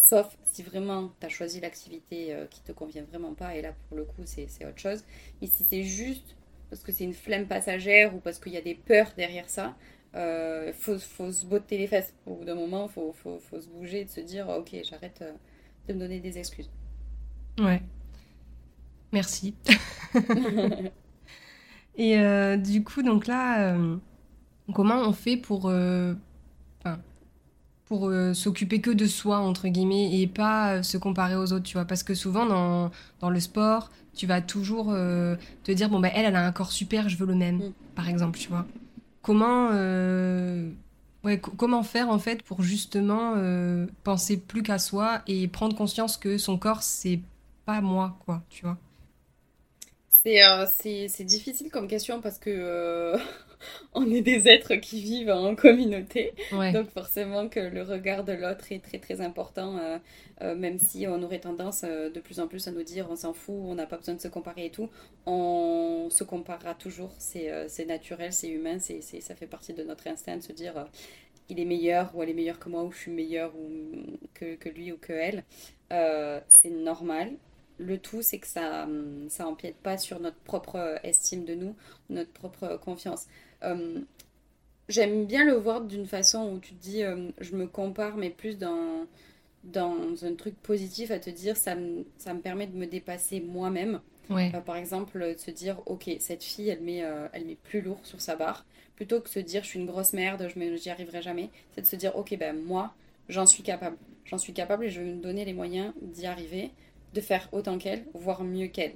B: Sauf si vraiment tu as choisi l'activité euh, qui te convient vraiment pas, et là pour le coup c'est autre chose. Mais si c'est juste parce que c'est une flemme passagère ou parce qu'il y a des peurs derrière ça, il euh, faut, faut, se botter les fesses. Au bout d'un moment, il faut, faut, faut, se bouger et de se dire ok, j'arrête euh, de me donner des excuses.
A: Ouais. Merci. et du coup, donc là, comment on fait pour pour euh, s'occuper que de soi, entre guillemets, et pas euh, se comparer aux autres, tu vois. Parce que souvent, dans, dans le sport, tu vas toujours euh, te dire, bon, bah, elle, elle a un corps super, je veux le même, mm. par exemple, tu vois. Comment, ouais, comment faire, en fait, pour justement penser plus qu'à soi et prendre conscience que son corps, c'est pas moi, quoi, tu vois.
B: C'est difficile comme question parce que on est des êtres qui vivent en communauté. Donc forcément que le regard de l'autre est très très important, euh, euh, même si on aurait tendance euh, de plus en plus à nous dire on s'en fout, on n'a pas besoin de se comparer et tout. On se comparera toujours, c'est naturel, c'est humain, c'est ça fait partie de notre instinct de se dire il est meilleur ou elle est meilleure que moi ou je suis meilleure ou, que, que lui ou que elle. c'est normal, le tout, c'est que ça ça empiète pas sur notre propre estime de nous, notre propre confiance. Euh, j'aime bien le voir d'une façon où tu te dis, euh, je me compare, mais plus dans, dans un truc positif, à te dire, ça me, ça me permet de me dépasser moi-même. Euh, par exemple, de se dire, ok, cette fille, elle met, elle met plus lourd sur sa barre. Plutôt que de se dire, je suis une grosse merde, je n'y arriverai jamais. C'est de se dire, ok, ben moi, j'en suis capable. J'en suis capable et je vais me donner les moyens d'y arriver, de faire autant qu'elle, voire mieux qu'elle.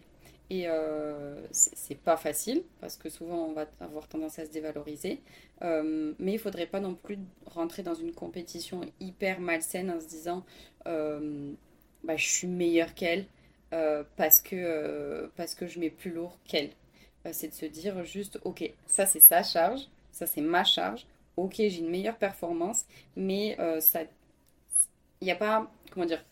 B: Et euh, c'est pas facile parce que souvent on va avoir tendance à se dévaloriser. Euh, mais il faudrait pas non plus rentrer dans une compétition hyper malsaine en se disant euh, bah, je suis meilleure qu'elle euh, parce, que, parce que je mets plus lourd qu'elle. c'est de se dire juste ok, ça c'est sa charge, ça c'est ma charge. Ok, j'ai une meilleure performance, mais ça. Il n'y a pas. Comment dire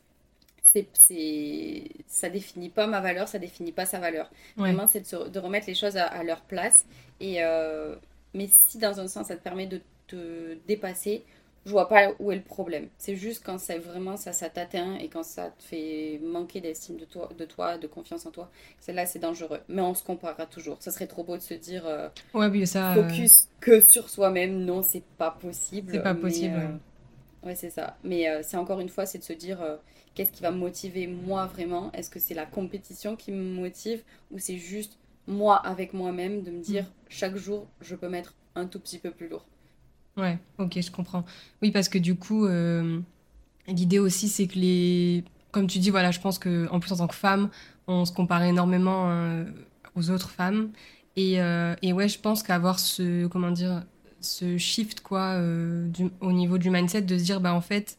B: c'est, ça définit pas ma valeur, ça définit pas sa valeur. Vraiment, c'est de, remettre les choses à, leur place. Et, euh, mais si dans un sens, ça te permet de te dépasser, je vois pas où est le problème. C'est juste quand c'est vraiment ça, ça t'atteint et quand ça te fait manquer d'estime de toi, de toi, de confiance en toi. C'est là, c'est dangereux. Mais on se comparera toujours. Ça serait trop beau de se dire euh,
A: ouais, oui, ça, euh,
B: focus que sur soi-même. Non, c'est pas possible.
A: C'est pas possible.
B: Ouais, c'est ça. Mais c'est encore une fois, c'est de se dire qu'est-ce qui va me motiver moi vraiment? Est-ce que c'est la compétition qui me motive? Ou c'est juste moi avec moi-même de me dire mm. chaque jour je peux mettre un tout petit peu plus lourd.
A: Ouais, ok, je comprends. Oui, parce que du coup, euh, l'idée aussi, c'est que les. Comme tu dis, voilà, je pense qu'en plus, en tant que femme, on se compare énormément euh, aux autres femmes. Et, euh, et ouais, je pense qu'avoir ce. Comment dire ce shift, quoi, du, au niveau du mindset, de se dire, bah, en fait,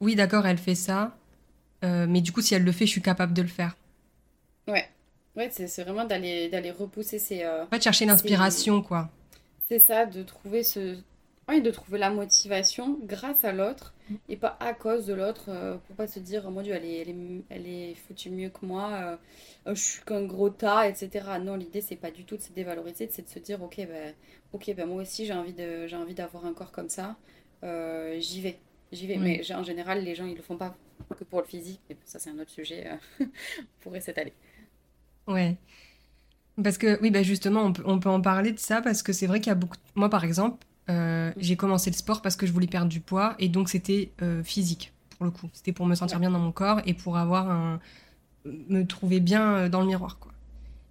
A: oui, d'accord, elle fait ça, mais du coup, si elle le fait, je suis capable de le faire.
B: Ouais. Ouais, c'est vraiment d'aller repousser ces.
A: En fait, chercher l'inspiration, quoi.
B: C'est ça, de trouver ce oui, de trouver la motivation grâce à l'autre mm. et pas à cause de l'autre euh, pour pas se dire, oh mon Dieu, elle est, elle est, elle est foutue mieux que moi, euh, oh, je suis qu'un gros tas, etc. Non, l'idée, c'est pas du tout de se dévaloriser, c'est de se dire, ok, ben, ok, ben moi aussi, j'ai envie, de, j'ai envie d'avoir un corps comme ça, euh, j'y vais. J'y vais. Mais en général, les gens, ils le font pas que pour le physique. Et ça, c'est un autre sujet. on pourrait s'étaler.
A: Ouais. Parce que, oui, bah justement, on peut, on peut en parler de ça parce que c'est vrai qu'il y a beaucoup. Moi, par exemple, euh, j'ai commencé le sport parce que je voulais perdre du poids et donc c'était euh, physique pour le coup. C'était pour me sentir bien dans mon corps et pour avoir un me trouver bien euh, dans le miroir quoi.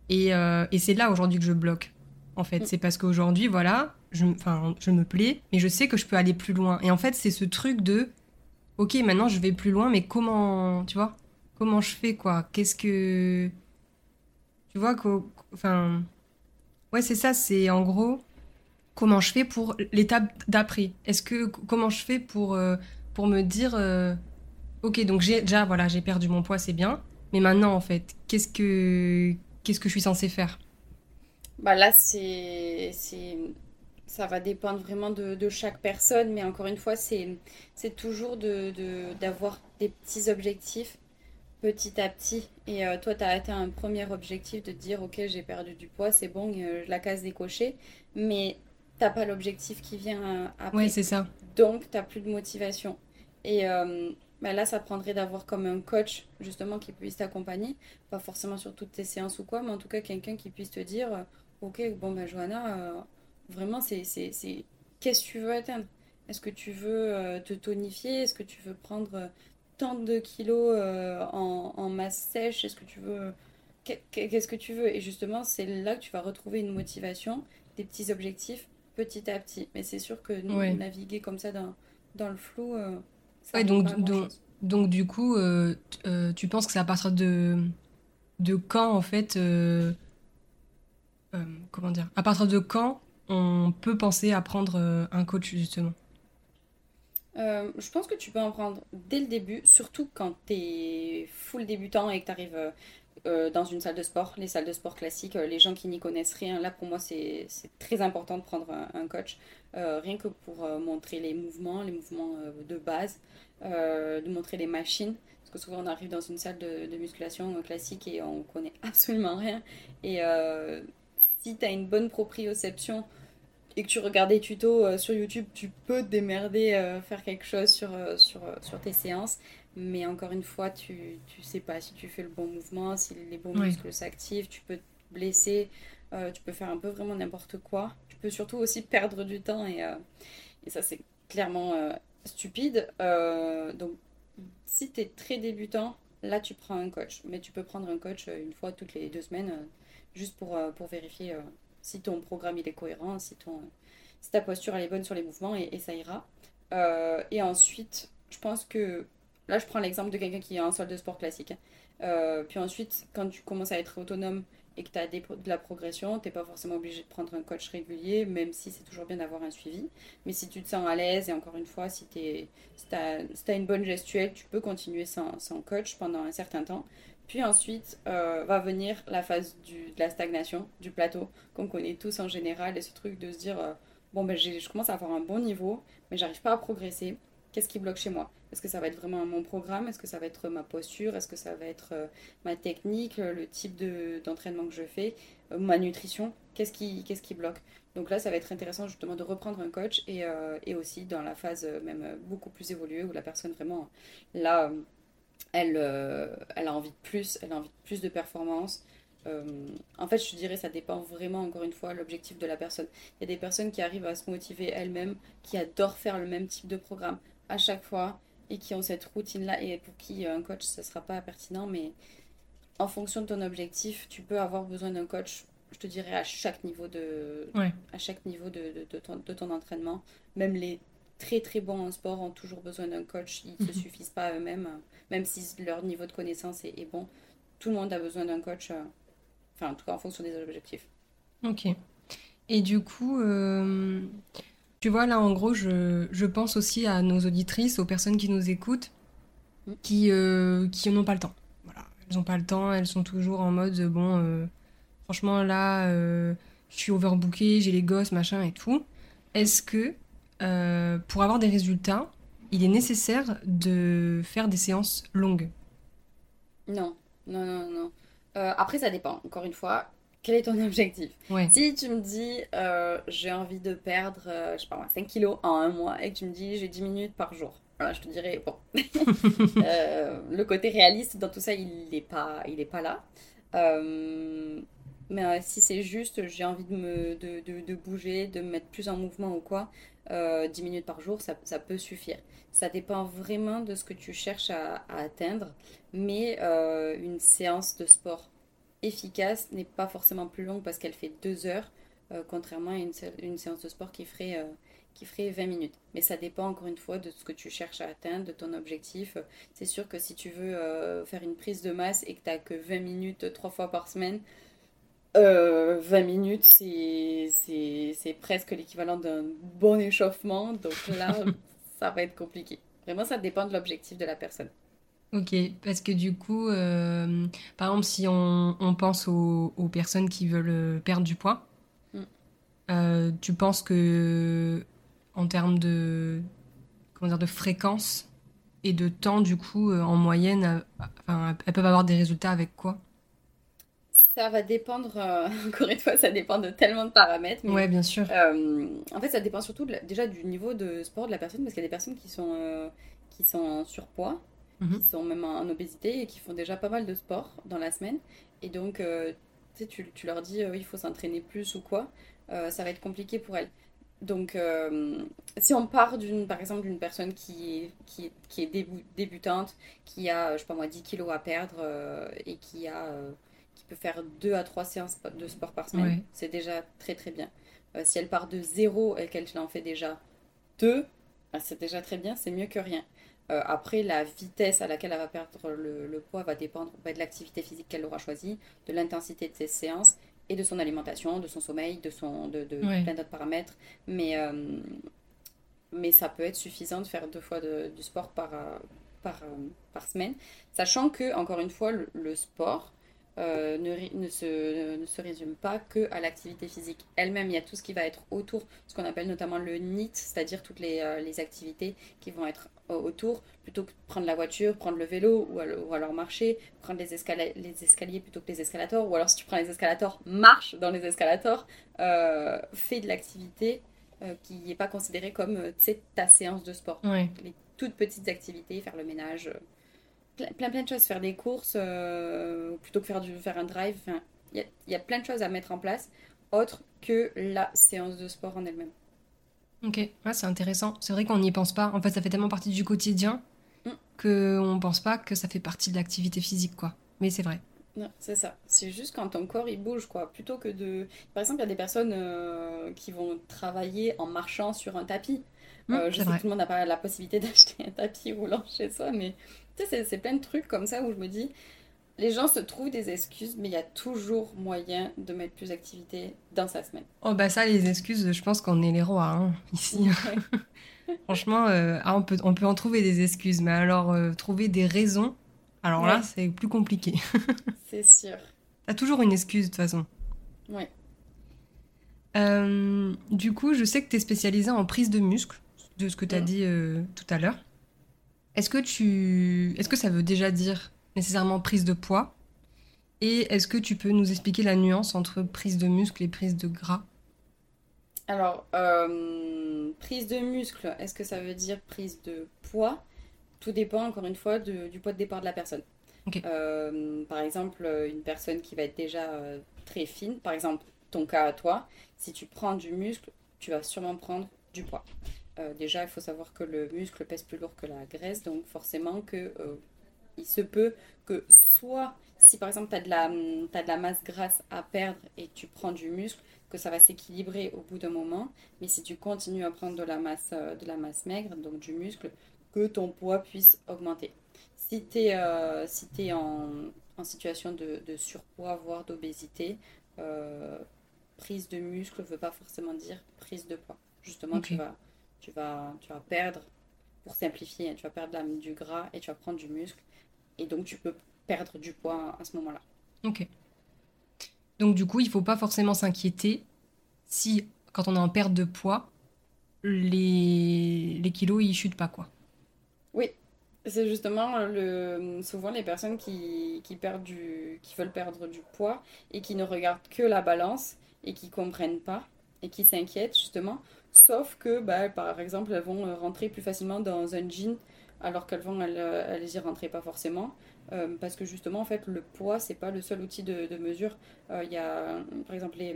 A: Et, et c'est là aujourd'hui que je bloque. En fait, mm. c'est parce qu'aujourd'hui voilà, je je me plais, mais je sais que je peux aller plus loin. Et en fait, c'est ce truc de OK, maintenant je vais plus loin, mais comment, tu vois Comment je fais quoi? Qu'est-ce que tu vois enfin ouais, c'est ça, c'est en gros comment je fais pour l'étape d'après? Est-ce que comment je fais pour euh, pour me dire euh, ok donc j'ai déjà voilà j'ai perdu mon poids c'est bien mais maintenant en fait qu'est-ce que qu'est-ce que je suis censée faire?
B: Bah là c'est ça va dépendre vraiment de, de, chaque personne mais encore une fois c'est toujours de d'avoir des petits objectifs petit à petit. Et euh, toi, tu as été un premier objectif de dire, OK, j'ai perdu du poids, c'est bon, la case décochée. Mais t'as pas l'objectif qui vient euh, après.
A: Oui, c'est ça.
B: Donc, t'as plus de motivation. Et euh, bah là, ça prendrait d'avoir comme un coach, justement, qui puisse t'accompagner. Pas forcément sur toutes tes séances ou quoi, mais en tout cas, quelqu'un qui puisse te dire euh, Ok, bon, ben, Johanna, vraiment, c'est qu'est-ce que tu veux atteindre? Est-ce que tu veux te tonifier? Est-ce que tu veux prendre tant de kilos en, en, masse sèche? Est-ce que tu veux. Qu'est-ce que tu veux? Et justement, c'est là que tu vas retrouver une motivation, des petits objectifs petit à petit. Mais c'est sûr que naviguer comme ça dans, dans le flou, euh,
A: ça donc, donc, donc, du coup, euh, euh, tu penses que c'est à partir de, de quand, en fait, comment dire, à partir de quand on peut penser à prendre un coach, justement.
B: Je pense que tu peux en prendre dès le début, surtout quand tu es full débutant et que tu arrives euh, dans une salle de sport, les salles de sport classiques, euh, les gens qui n'y connaissent rien, là pour moi c'est très important de prendre un, coach, euh, rien que pour montrer les mouvements, les mouvements de base, de montrer les machines, parce que souvent on arrive dans une salle de, de musculation classique et on connaît absolument rien. Et si tu as une bonne proprioception et que tu regardes des tutos sur YouTube, tu peux te démerder, faire quelque chose sur, sur, sur tes séances. Mais encore une fois, tu ne sais pas si tu fais le bon mouvement, si les bons muscles s'activent, tu peux te blesser, euh, tu peux faire un peu vraiment n'importe quoi. Tu peux surtout aussi perdre du temps et, euh, et ça c'est clairement euh, stupide. donc si tu es très débutant, là tu prends un coach. Mais tu peux prendre un coach une fois toutes les deux semaines juste pour, pour vérifier si ton programme il est cohérent, si, ton, si ta posture elle est bonne sur les mouvements et, ça ira. et ensuite, je pense que Là, je prends l'exemple de quelqu'un qui a un sol de sport classique. Euh, puis ensuite, quand tu commences à être autonome et que tu as de la progression, tu n'es pas forcément obligé de prendre un coach régulier, même si c'est toujours bien d'avoir un suivi. Mais si tu te sens à l'aise, et encore une fois, si tu as, une bonne gestuelle, tu peux continuer sans, coach pendant un certain temps. Puis ensuite euh, va venir la phase du, de la stagnation, du plateau, qu'on connaît tous en général, et ce truc de se dire, euh, bon, ben, je commence à avoir un bon niveau, mais j'arrive pas à progresser. qu'est-ce qui bloque chez moi? Est-ce que ça va être vraiment mon programme? Est-ce que ça va être ma posture? Est-ce que ça va être euh, ma technique, le type d'entraînement que je fais, ma nutrition? Qu'est-ce qui, qu'est-ce qui bloque? Donc là, ça va être intéressant justement de reprendre un coach et, et aussi dans la phase même beaucoup plus évoluée où la personne vraiment, là, elle, elle a envie de plus, elle a envie de plus de performance. Euh, en fait, je dirais, ça dépend vraiment, encore une fois, l'objectif de la personne. Il y a des personnes qui arrivent à se motiver elles-mêmes, qui adorent faire le même type de programme à chaque fois et qui ont cette routine-là et pour qui un coach, ce ne sera pas pertinent. Mais en fonction de ton objectif, tu peux avoir besoin d'un coach, je te dirais, à chaque niveau de, à chaque niveau de, de, ton, de ton entraînement. Même les très très bons en sport ont toujours besoin d'un coach. Ils ne se mhm. suffisent pas eux-mêmes, même si leur niveau de connaissance est, est bon. Tout le monde a besoin d'un coach euh, Enfin, en tout cas, en fonction des objectifs.
A: Ok. Et du coup, euh, tu vois, là, en gros, je, je, pense aussi à nos auditrices, aux personnes qui nous écoutent, mm. qui, euh, qui n'ont pas le temps. Voilà. Elles n'ont pas le temps, elles sont toujours en mode, bon, franchement, là, je suis overbookée, j'ai les gosses, machin et tout. Est-ce que, pour avoir des résultats, il est nécessaire de faire des séances longues
B: Non, non, non, non. Euh, après, ça dépend, encore une fois. Quel est ton objectif? Si tu me dis euh, j'ai envie de perdre, euh, je sais pas moi, 5 kilos en un mois et que tu me dis j'ai 10 minutes par jour, voilà, je te dirais bon. le côté réaliste dans tout ça, il n'est pas, il est pas là. mais si c'est juste j'ai envie de, me, de, de, de, bouger, de me mettre plus en mouvement ou quoi, 10 minutes par jour, ça, peut suffire. Ça dépend vraiment de ce que tu cherches à, atteindre, mais une séance de sport efficace n'est pas forcément plus longue parce qu'elle fait deux heures, euh, contrairement à une, séance de sport qui ferait, euh, qui ferait 20 minutes. Mais ça dépend encore une fois de ce que tu cherches à atteindre, de ton objectif. C'est sûr que si tu veux euh, faire une prise de masse et que tu n'as que 20 minutes trois fois par semaine, 20 minutes, c'est presque l'équivalent d'un bon échauffement. Donc là, ça va être compliqué. Vraiment, ça dépend de l'objectif de la personne.
A: Ok, parce que du coup, euh, par exemple, si on, on pense aux, aux, personnes qui veulent euh, perdre du poids, mm. euh, tu penses que en termes de, comment dire, de fréquence et de temps, du coup, en moyenne, enfin, elles peuvent avoir des résultats avec quoi?
B: Ça va dépendre, encore une fois, ça dépend de tellement de paramètres.
A: Mais, ouais, bien sûr.
B: en fait, ça dépend surtout déjà du niveau de sport de la personne, parce qu'il y a des personnes qui sont, qui sont en surpoids Mhm. qui sont même en, obésité et qui font déjà pas mal de sport dans la semaine. Et donc, euh, tu, tu, leur dis, euh, il faut s'entraîner plus ou quoi, euh, ça va être compliqué pour elles. Donc, si on part d'une, par exemple, d'une personne qui est, qui, qui est débutante, qui a, je sais pas moi, 10 kilos à perdre et qui, a, qui peut faire 2 à 3 séances de sport par semaine, c'est déjà très très bien. si elle part de zéro et qu'elle en fait déjà 2, bah, c'est déjà très bien, c'est mieux que rien. Euh, après, la vitesse à laquelle elle va perdre le, poids va dépendre de l'activité physique qu'elle aura choisie, de l'intensité de ses séances et de son alimentation, de son sommeil, de, son, de, plein d'autres paramètres. Mais, euh, mais ça peut être suffisant de faire deux fois du sport par, euh, par, par, semaine, sachant que, encore une fois, le sport, euh, ne, ne, se, ne, se, résume pas que à l'activité physique elle-même. Il y a tout ce qui va être autour, ce qu'on appelle notamment le NEAT, c'est-à-dire toutes les, euh, les, activités qui vont être autour, plutôt que de prendre la voiture, prendre le vélo ou alors, ou alors marcher, prendre les, escaliers, les escaliers plutôt que les escalators, ou alors si tu prends les escalators, marche dans les escalators, euh, fais de l'activité euh, qui n'est pas considérée comme ta séance de sport. Les toutes petites activités, faire le ménage plein, plein de choses, faire des courses euh, plutôt que faire, du, faire un drive. Il y, a plein de choses à mettre en place autre que la séance de sport en elle-même.
A: Ok, ouais, c'est intéressant. C'est vrai qu'on n'y pense pas. En fait, ça fait tellement partie du quotidien mm. qu'on ne pense pas que ça fait partie de l'activité physique, quoi. Mais c'est vrai.
B: c'est ça. C'est juste quand ton corps il bouge, quoi. Plutôt que de. Par exemple, il y a des personnes euh, qui vont travailler en marchant sur un tapis. Mm, euh, je sais que tout le monde n'a pas la possibilité d'acheter un tapis roulant chez soi, mais tu sais, c'est plein de trucs comme ça où je me dis, les gens se trouvent des excuses, mais il y a toujours moyen de mettre plus d'activité dans sa semaine.
A: Oh bah ça, les excuses, je pense qu'on est les rois hein, ici. Franchement, euh, ah, on, peut, on peut en trouver des excuses, mais alors euh, trouver des raisons, alors là, c'est plus compliqué.
B: c'est sûr.
A: T'as toujours une excuse de toute façon.
B: Oui.
A: Euh, du coup, je sais que tu es spécialisée en prise de muscle, de ce que tu as dit tout à l'heure. Est-ce que, tu... est-ce que ça veut déjà dire nécessairement prise de poids? Et est-ce que tu peux nous expliquer la nuance entre prise de muscle et prise de gras?
B: Alors, euh, prise de muscle, est-ce que ça veut dire prise de poids? Tout dépend encore une fois du poids de départ de la personne. Euh, par exemple, une personne qui va être déjà euh, très fine, par exemple ton cas à toi, si tu prends du muscle, tu vas sûrement prendre du poids. Déjà, il faut savoir que le muscle pèse plus lourd que la graisse, donc forcément que il se peut que soit, si par exemple tu as, de la, as de la masse grasse à perdre et tu prends du muscle, que ça va s'équilibrer au bout d'un moment. Mais si tu continues à prendre de la masse, euh, de la masse maigre, donc du muscle, que ton poids puisse augmenter. Si tu es, euh, si es en, en, situation de, de surpoids, voire d'obésité, euh, prise de muscle ne veut pas forcément dire prise de poids. Justement, tu, vas, tu, vas, tu vas perdre, pour simplifier, tu vas perdre du gras et tu vas prendre du muscle. Et donc, tu peux perdre du poids à ce moment-là.
A: Ok. Donc, du coup, il ne faut pas forcément s'inquiéter si, quand on est en perte de poids, les, les kilos, ils chutent pas, quoi.
B: Oui. C'est justement le... souvent les personnes qui, qui, perdent du... qui veulent perdre du poids et qui ne regardent que la balance et qui comprennent pas et qui s'inquiètent justement. Sauf que, bah, par exemple, elles vont rentrer plus facilement dans un jean alors qu'avant elles, elles y rentraient pas forcément. Euh, parce que justement, en fait, le poids, c'est pas le seul outil de, mesure. Euh, il y a, par exemple, les,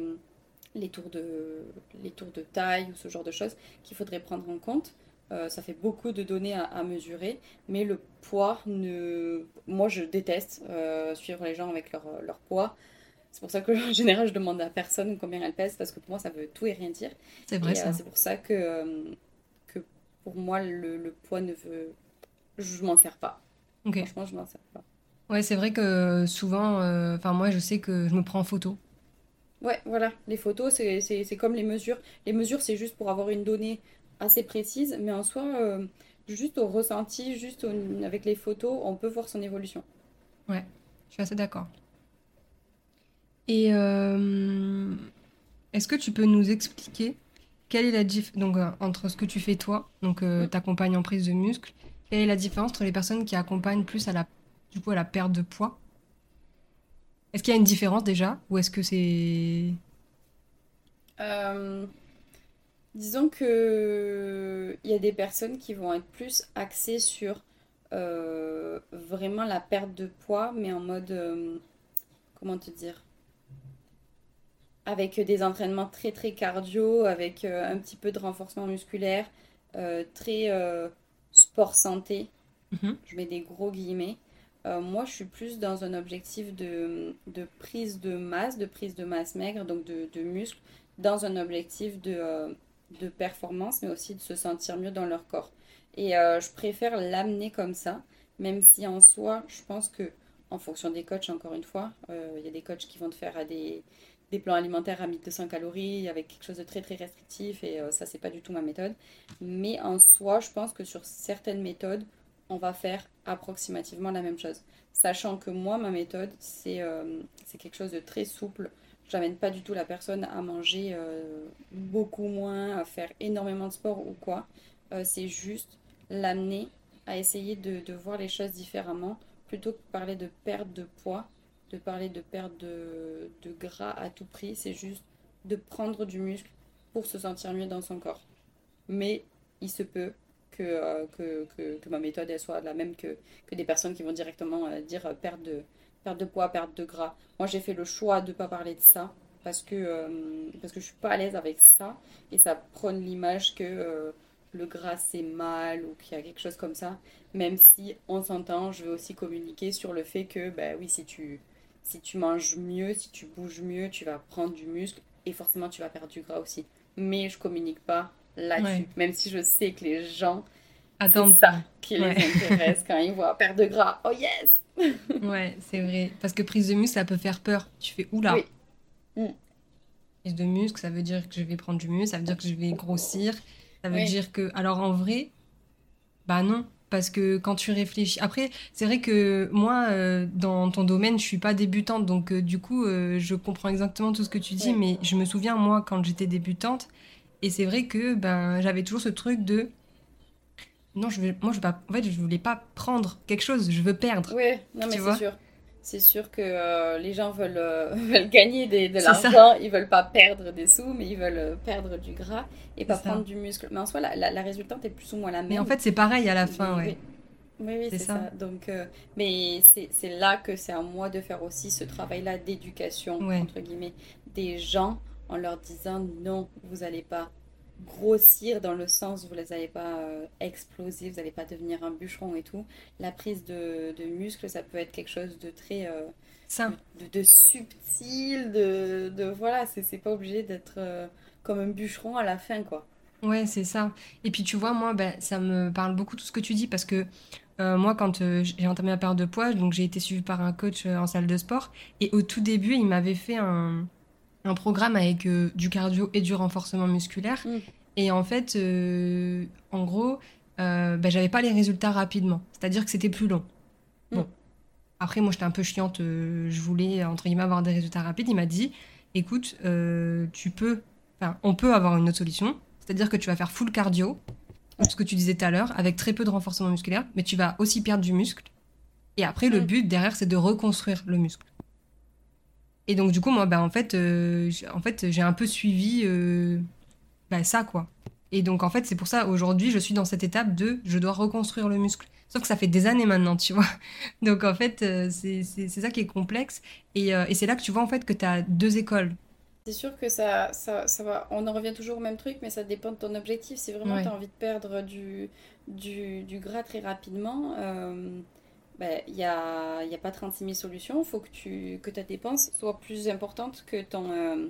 B: les, tours de, les tours de taille ou ce genre de choses qu'il faudrait prendre en compte. Euh, ça fait beaucoup de données à, mesurer, mais le poids, ne... moi je déteste suivre les gens avec leur, leur poids. C'est pour ça que en général je demande à personne combien elle pèse parce que pour moi ça veut tout et rien dire.
A: C'est vrai.
B: c'est pour ça que, que pour moi le, le poids ne veut je m'en sers pas. Franchement, je m'en sers pas.
A: Ouais, c'est vrai que souvent, euh, enfin moi, je sais que je me prends en photo.
B: Ouais, voilà. Les photos, c'est comme les mesures. Les mesures, c'est juste pour avoir une donnée assez précise, mais en soi, euh, juste au ressenti, juste avec les photos, on peut voir son évolution.
A: Ouais, je suis assez d'accord. Et euh, est-ce que tu peux nous expliquer quelle est la différence donc entre ce que tu fais toi, donc ta compagne en prise de muscle, quelle est la différence entre les personnes qui accompagnent plus à la, du coup, à la perte de poids? Est-ce qu'il y a une différence déjà Ou est-ce que c'est...
B: Euh, disons que il y a des personnes qui vont être plus axées sur euh, vraiment la perte de poids, mais en mode... Euh, comment te dire? Avec des entraînements très très cardio, avec un petit peu de renforcement musculaire, très sport santé, mhm. je mets des gros guillemets. Euh, moi, je suis plus dans un objectif de, prise de masse, de prise de masse maigre, donc de, de muscle, dans un objectif de, euh, de, performance, mais aussi de se sentir mieux dans leur corps. Et euh, je préfère l'amener comme ça, même si en soi, je pense que, en fonction des coachs, encore une fois, il y a des coachs qui vont te faire à des, des plans alimentaires à 1200 calories avec quelque chose de très très restrictif et euh, ça c'est pas du tout ma méthode. Mais en soi, je pense que sur certaines méthodes, on va faire approximativement la même chose. Sachant que moi, ma méthode, c'est euh, quelque chose de très souple. J'amène pas du tout la personne à manger euh, beaucoup moins, à faire énormément de sport ou quoi. c'est juste l'amener à essayer de, de voir les choses différemment plutôt que parler de perte de poids de parler de perte de, gras à tout prix, c'est juste de prendre du muscle pour se sentir mieux dans son corps. Mais il se peut que, euh, que, ma méthode soit la même que, des personnes qui vont directement euh, dire euh, perte, de, perte de poids, perte de gras. Moi j'ai fait le choix de ne pas parler de ça parce que, parce que je suis pas à l'aise avec ça et ça prône l'image que le gras c'est mal ou qu'il y a quelque chose comme ça. Même si on s'entend, je veux aussi communiquer sur le fait que, bah oui, si tu, si tu manges mieux, si tu bouges mieux, tu vas prendre du muscle et forcément tu vas perdre du gras aussi. Mais je communique pas là-dessus, même si je sais que les gens
A: attendent
B: ça qui les intéresse quand ils voient perdre de gras. Oh yes
A: Ouais, c'est vrai. Parce que prise de muscle, ça peut faire peur. Tu fais oula. Oui. Mm. Prise de muscle, ça veut dire que je vais prendre du muscle, ça veut dire que je vais grossir, ça veut dire que. Alors en vrai, bah non. Parce que quand tu réfléchis. Après, c'est vrai que moi, euh, dans ton domaine, je suis pas débutante. Donc, euh, du coup, euh, je comprends exactement tout ce que tu dis. Mais je me souviens, moi, quand j'étais débutante, et c'est vrai que ben, j'avais toujours ce truc de non, je veux, moi, je veux pas, en fait, je voulais pas prendre quelque chose, je veux perdre.
B: Oui, non, mais c'est sûr. C'est sûr que euh, les gens veulent, euh, veulent gagner des- de l'argent, ils veulent pas perdre des sous, mais ils veulent euh, perdre du gras et pas
A: ça.
B: prendre du muscle. Mais en soi, la, la, la résultante est plus ou moins la même.
A: Mais en fait, c'est pareil à la fin,
B: Oui,
A: ouais.
B: Oui, oui,
A: C'est ça.
B: ça. Donc, euh, mais c'est c'est là que c'est à moi de faire aussi ce travail-là d'éducation,
A: Ouais.
B: entre guillemets, des gens en leur disant non, vous n'allez pas grossir dans le sens où vous n'allez pas euh, exploser, vous n'allez pas devenir un bûcheron et tout. La prise de, de muscle, ça peut être quelque chose de très euh,
A: Ça.
B: de, de subtil, de, de voilà, c'est c'est pas obligé d'être euh, comme un bûcheron à la fin, quoi.
A: Ouais, c'est ça. Et puis tu vois, moi, ben, ça me parle beaucoup tout ce que tu dis parce que euh, moi, quand euh, j'ai entamé ma perte de poids, donc j'ai été suivie par un coach euh, en salle de sport et au tout début, il m'avait fait un, un programme avec euh, du cardio et du renforcement musculaire.
B: Mm.
A: Et en fait, euh, en gros, euh, ben, j'avais pas les résultats rapidement. C'est-à-dire que c'était plus long.
B: Mm.
A: Bon. Après, moi, j'étais un peu chiante. euh, je voulais, entre guillemets, avoir des résultats rapides. Il m'a dit, écoute, tu peux, enfin, on peut avoir une autre solution. C'est-à-dire que tu vas faire full cardio, ce que tu disais tout à l'heure, avec très peu de renforcement musculaire, mais tu vas aussi perdre du muscle. Et après, le
B: Mm.
A: but derrière, c'est de reconstruire le muscle. Et donc, du coup, moi, bah, en fait, euh, j'ai- en fait, j'ai un peu suivi euh, bah, ça, quoi. Et donc, en fait, c'est pour ça, aujourd'hui, je suis dans cette étape de je dois reconstruire le muscle. Sauf que ça fait des années maintenant, tu vois. Donc, en fait, euh, c'est ça qui est complexe. Et, et c'est là que tu vois, en fait, que tu as deux écoles.
B: C'est sûr que ça, ça, ça va. On en revient toujours au même truc, mais ça dépend de ton objectif. Si vraiment
A: Ouais.
B: tu as envie de perdre du, du, du gras très rapidement, euh, ben, il n'y a, y a pas 36 000 solutions. Il faut que, tu, que ta dépense soit plus importante que, ton, euh,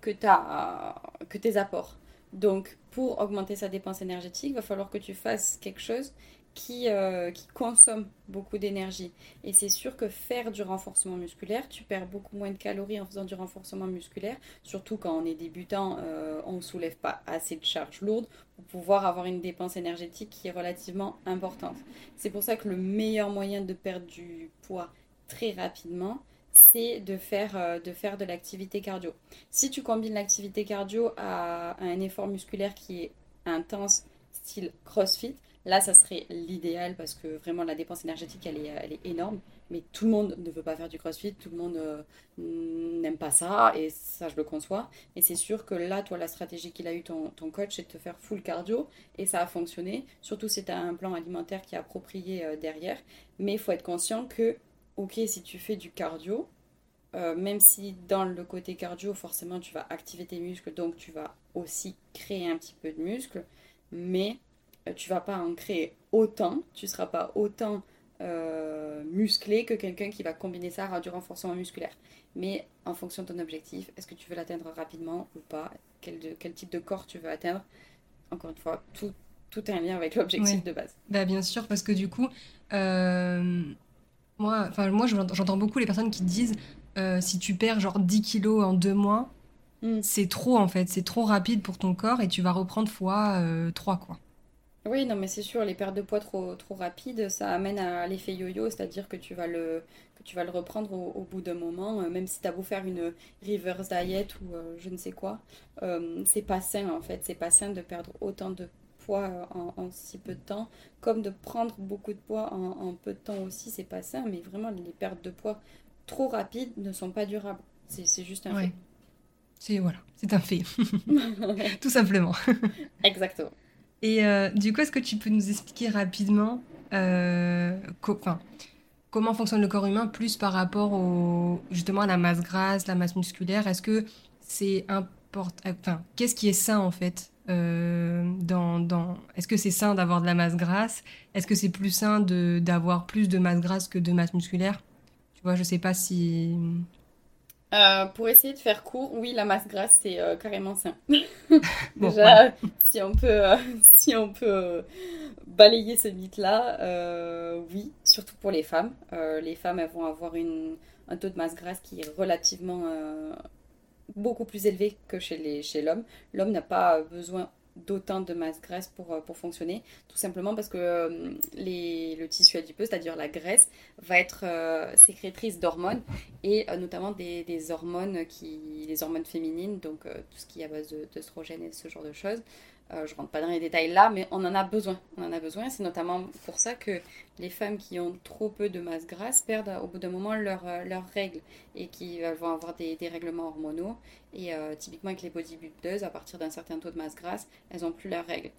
B: que, ta, que tes apports. Donc, pour augmenter sa dépense énergétique, il va falloir que tu fasses quelque chose qui, euh, qui consomme beaucoup d'énergie. Et c'est sûr que faire du renforcement musculaire, tu perds beaucoup moins de calories en faisant du renforcement musculaire, surtout quand on est débutant, euh, on ne soulève pas assez de charges lourdes pour pouvoir avoir une dépense énergétique qui est relativement importante. C'est pour ça que le meilleur moyen de perdre du poids très rapidement, c'est de faire, euh, de l'activité cardio. Si tu combines l'activité cardio à, à un effort musculaire qui est intense, style CrossFit, Là, ça serait l'idéal parce que vraiment la dépense énergétique, elle est, elle est énorme. Mais tout le monde ne veut pas faire du crossfit, tout le monde euh, n'aime pas ça et ça, je le conçois. Et c'est sûr que là, toi, la stratégie qu'il a eu ton, coach, c'est de te faire full cardio et ça a fonctionné. Surtout si tu un plan alimentaire qui est approprié euh, derrière. Mais il faut être conscient que, ok, si tu fais du cardio, euh, même si dans le côté cardio, forcément, tu vas activer tes muscles, donc tu vas aussi créer un petit peu de muscles, mais euh, tu vas pas en créer autant, tu seras pas autant euh, musclé que quelqu'un qui va combiner ça à du renforcement musculaire. Mais en fonction de ton objectif, est-ce que tu veux l'atteindre rapidement ou pas? Quel, de- quel type de corps tu veux atteindre? Encore une fois, tout, tout est un lien avec l'objectif de base.
A: Bah, bien sûr, parce que du coup, euh, moi, moi j'entends beaucoup les personnes qui disent euh, si tu perds genre 10 kilos en deux mois,
B: Mm.
A: c'est trop en fait, c'est trop rapide pour ton corps et tu vas reprendre fois euh, 3 quoi.
B: Oui, non, mais c'est sûr, les pertes de poids trop, trop rapides, ça amène à l'effet yo-yo, c'est-à-dire que tu vas le, que tu vas le reprendre au, au bout d'un moment, euh, même si tu as beau faire une reverse diet ou euh, je ne sais quoi, euh, c'est pas sain en fait, c'est pas sain de perdre autant de poids en, en si peu de temps, comme de prendre beaucoup de poids en, en peu de temps aussi, c'est pas sain, mais vraiment les pertes de poids trop rapides ne sont pas durables, c'est c'est juste un
A: Ouais.
B: fait.
A: C'est voilà, c'est un fait, tout simplement.
B: Exactement.
A: Et euh, du coup, est-ce que tu peux nous expliquer rapidement euh, comment fonctionne le corps humain plus par rapport au, justement à la masse grasse, la masse musculaire? Est-ce que c'est important, enfin, qu'est-ce qui est sain en fait euh, dans, dans... Est-ce que c'est sain d'avoir de la masse grasse? Est-ce que c'est plus sain d'avoir plus de masse grasse que de masse musculaire? Tu vois, je sais pas si...
B: Euh, pour essayer de faire court, oui, la masse grasse, c'est euh, carrément sain.
A: Bon,
B: Déjà, si on peut, euh, si on peut balayer ce mythe-là, oui, surtout pour les femmes. Les femmes, elles vont avoir une, un taux de masse grasse qui est relativement beaucoup plus élevé que chez les, chez l'homme. L'homme n'a pas besoin d'autant de masse grasse pour, euh, pour fonctionner, tout simplement parce que euh, le tissu adipeux, c'est-à-dire la graisse, va être euh, sécrétrice d'hormones et notamment des, des hormones qui, les hormones féminines, donc tout ce qui est à base d'œstrogène et ce genre de choses. Euh, je rentre pas dans les détails là, mais on en a besoin. On en a besoin. C'est notamment pour ça que les femmes qui ont trop peu de masse grasse perdent au bout d'un moment leurs règles et qui vont avoir des, règlements hormonaux. Et typiquement avec les bodybuilders, à partir d'un certain taux de masse grasse, elles n'ont plus leurs règles.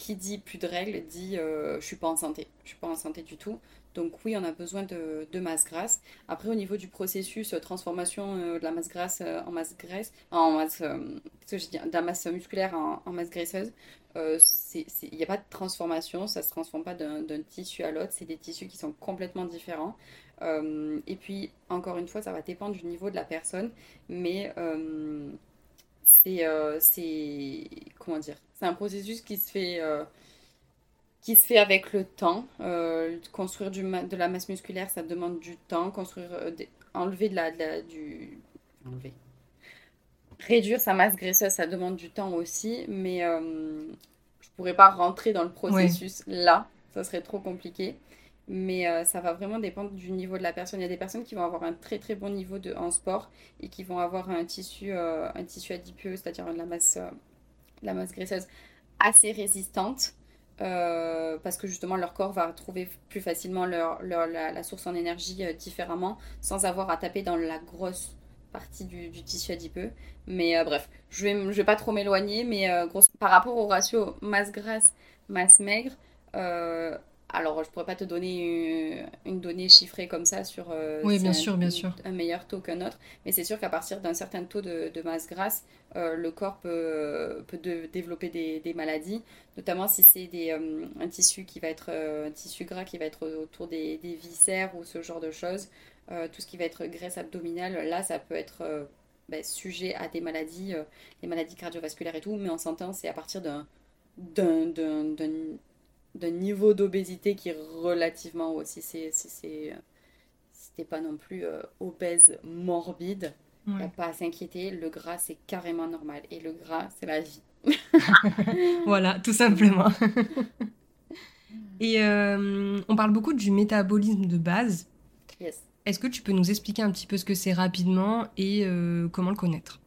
B: Qui dit plus de règles dit je suis pas en santé. Je suis pas en santé du tout. Donc oui, on a besoin de, masse grasse. Après, au niveau du processus euh, transformation euh, de la masse grasse euh, en masse graisse, en masse, de la masse musculaire en, masse graisseuse, il n'y a pas de transformation, ça ne se transforme pas d'un tissu à l'autre, c'est des tissus qui sont complètement différents. et puis, encore une fois, ça va dépendre du niveau de la personne, mais c'est, comment dire, c'est un processus qui se fait qui se fait avec le temps. Euh, construire du de la masse musculaire, ça demande du temps. Construire, euh, enlever de la, du, enlever. Réduire sa masse graisseuse, ça demande du temps aussi, mais euh, je pourrais pas rentrer dans le processus là, ça serait trop compliqué. Mais euh, ça va vraiment dépendre du niveau de la personne. Il y a des personnes qui vont avoir un très très bon niveau de, en sport et qui vont avoir un tissu, un tissu adipeux, c'est-à-dire la masse, la masse graisseuse assez résistante euh, parce que justement leur corps va trouver plus facilement leur, leur la, source en énergie euh, différemment sans avoir à taper dans la grosse partie du, du tissu adipeux. Mais euh, bref, je vais, je vais pas trop m'éloigner, mais par rapport au ratio masse grasse, masse maigre, alors, je pourrais pas te donner une, donnée chiffrée comme ça sur
A: euh, oui, bien
B: un,
A: sûr, bien sûr.
B: un meilleur taux qu'un autre, mais c'est sûr qu'à partir d'un certain taux de, masse grasse, euh, le corps peut, peut développer des, maladies, notamment si c'est euh, un tissu qui va être un tissu gras qui va être autour des, viscères ou ce genre de choses. tout ce qui va être graisse abdominale, là, ça peut être ben, sujet à des maladies, les maladies cardiovasculaires et tout, mais on s'entend, c'est à partir d'un d'un d'un niveau d'obésité qui est relativement haut. Si c'est si pas non plus euh, obèse morbide, a pas à s'inquiéter. Le gras, c'est carrément normal. Et le gras, c'est la vie.
A: voilà, tout simplement. Et euh, on parle beaucoup du métabolisme de base. Est-ce que tu peux nous expliquer un petit peu ce que c'est rapidement et euh, comment le connaître?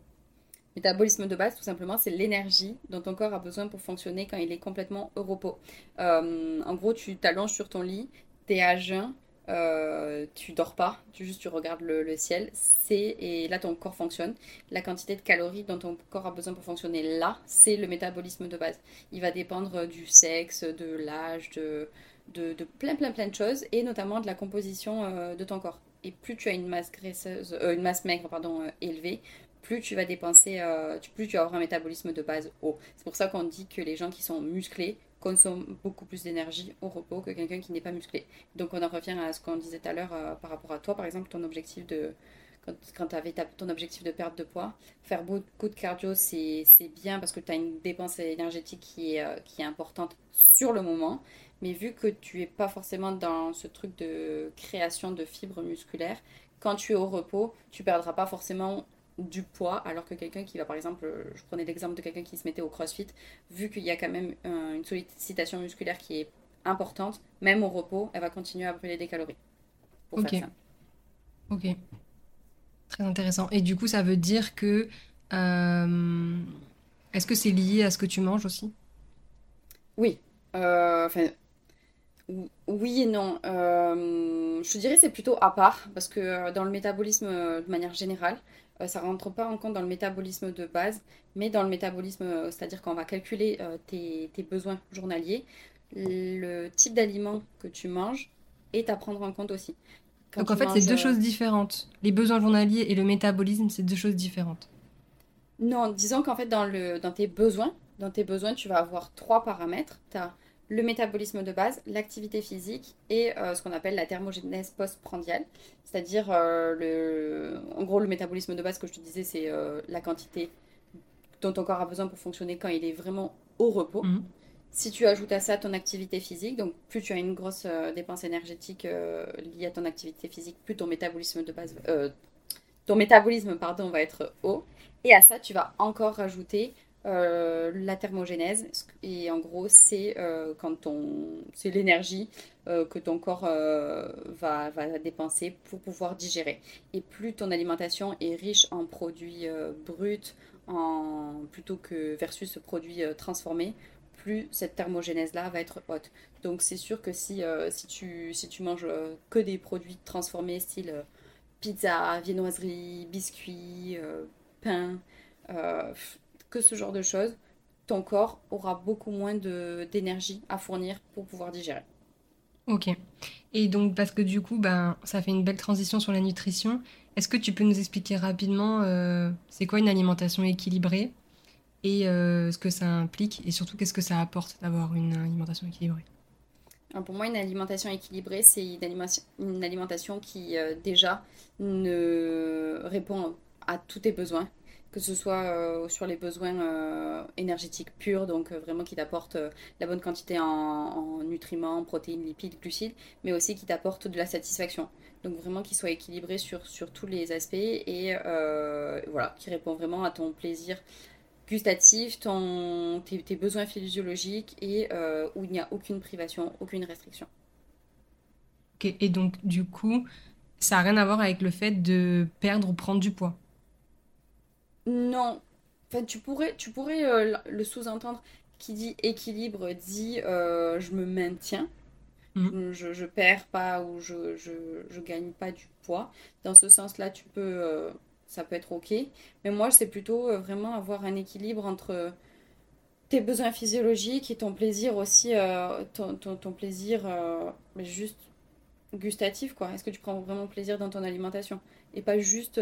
B: Métabolisme de base, tout simplement, c'est l'énergie dont ton corps a besoin pour fonctionner quand il est complètement au repos. Euh, en gros, tu t'allonges sur ton lit, tu es à jeun, euh, tu dors pas, tu juste tu regardes le, ciel, c'est et là ton corps fonctionne. La quantité de calories dont ton corps a besoin pour fonctionner là, c'est le métabolisme de base. Il va dépendre du sexe, de l'âge, de, de, plein plein plein de choses et notamment de la composition euh, de ton corps. Et plus tu as une masse graisseuse, une masse maigre pardon élevée, plus tu vas dépenser, euh, plus tu vas avoir un métabolisme de base haut. C'est pour ça qu'on dit que les gens qui sont musclés consomment beaucoup plus d'énergie au repos que quelqu'un qui n'est pas musclé. Donc on en revient à ce qu'on disait tout à l'heure euh, par rapport à toi, par exemple, ton objectif de... Quand, tu avais ton objectif de perte de poids, faire beaucoup de cardio, c'est bien parce que tu as une dépense énergétique qui est, euh, qui est importante sur le moment. Mais vu que tu n'es pas forcément dans ce truc de création de fibres musculaires, quand tu es au repos, tu perdras pas forcément du poids, alors que quelqu'un qui va, par exemple, je prenais l'exemple de quelqu'un qui se mettait au crossfit, vu qu'il y a quand même une sollicitation musculaire qui est importante, même au repos, elle va continuer à brûler des calories.
A: ok. Ok. Très intéressant. Et du coup, ça veut dire que. Euh, est-ce que c'est lié à ce que tu manges aussi?
B: Oui. Euh, enfin, oui et non. Euh, je dirais c'est plutôt à part parce que dans le métabolisme de manière générale, ça euh, ça rentre pas en compte dans le métabolisme de base, mais dans le métabolisme, euh, c'est-à-dire qu'on va calculer euh, tes, besoins journaliers, le type d'aliment que tu manges est à prendre en compte aussi.
A: Donc en fait, c'est deux choses différentes. Les besoins journaliers et le métabolisme, c'est deux choses différentes.
B: Non, disons qu'en fait, dans, le, dans tes besoins, dans tes besoins, tu vas avoir trois paramètres. Tu as le métabolisme de base, l'activité physique et euh, ce qu'on appelle la thermogénèse postprandiale. C'est-à-dire, euh, le... en gros, le métabolisme de base, que je te disais, c'est euh, la quantité dont ton corps a besoin pour fonctionner quand il est vraiment au repos. Mhm. Si tu ajoutes à ça ton activité physique, donc plus tu as une grosse dépense énergétique liée à ton activité physique, plus ton métabolisme de base, ton métabolisme pardon, va être haut. Et à ça, tu vas encore rajouter euh, la thermogénèse. Et en gros, c'est euh, quand c'est l'énergie euh, que ton corps va, va, dépenser pour pouvoir digérer. Et plus ton alimentation est riche en produits bruts, en, plutôt que versus produits transformés, plus cette thermogénèse-là va être haute. Donc c'est sûr que si, si, tu, si tu manges que des produits transformés, style pizza, viennoiserie, biscuits, pain, que ce genre de choses, ton corps aura beaucoup moins d'énergie à fournir pour pouvoir digérer.
A: Ok. Et donc, parce que du coup, ben, ça fait une belle transition sur la nutrition. Est-ce que tu peux nous expliquer rapidement euh, c'est quoi une alimentation équilibrée et euh, ce que ça implique et surtout qu'est-ce que ça apporte d'avoir une alimentation équilibrée?
B: Pour moi, une alimentation équilibrée, c'est une, alimentation qui euh, déjà ne répond à tous tes besoins, que ce soit euh, sur les besoins euh, énergétiques purs, donc euh, vraiment qui t'apporte la bonne quantité en, nutriments, protéines, lipides, glucides, mais aussi qui t'apporte de la satisfaction. Donc vraiment qu'il soit équilibré sur, tous les aspects et voilà, qui répond vraiment à ton plaisir gustatif, ton, tes, besoins physiologiques et où il n'y a aucune privation, aucune restriction.
A: Et donc du coup, ça n'a rien à voir avec le fait de perdre ou prendre du poids?
B: Non. Enfin, tu pourrais, tu pourrais euh, le sous-entendre qui dit équilibre dit euh, je me maintiens. Mm. Je, je perds pas ou je, je, gagne pas du poids. Dans ce sens-là, tu peux, euh, ça peut être ok. Mais moi, c'est plutôt vraiment avoir un équilibre entre tes besoins physiologiques et ton plaisir aussi, ton, ton, plaisir juste gustatif, quoi. Est-ce que tu prends vraiment plaisir dans ton alimentation? Et pas juste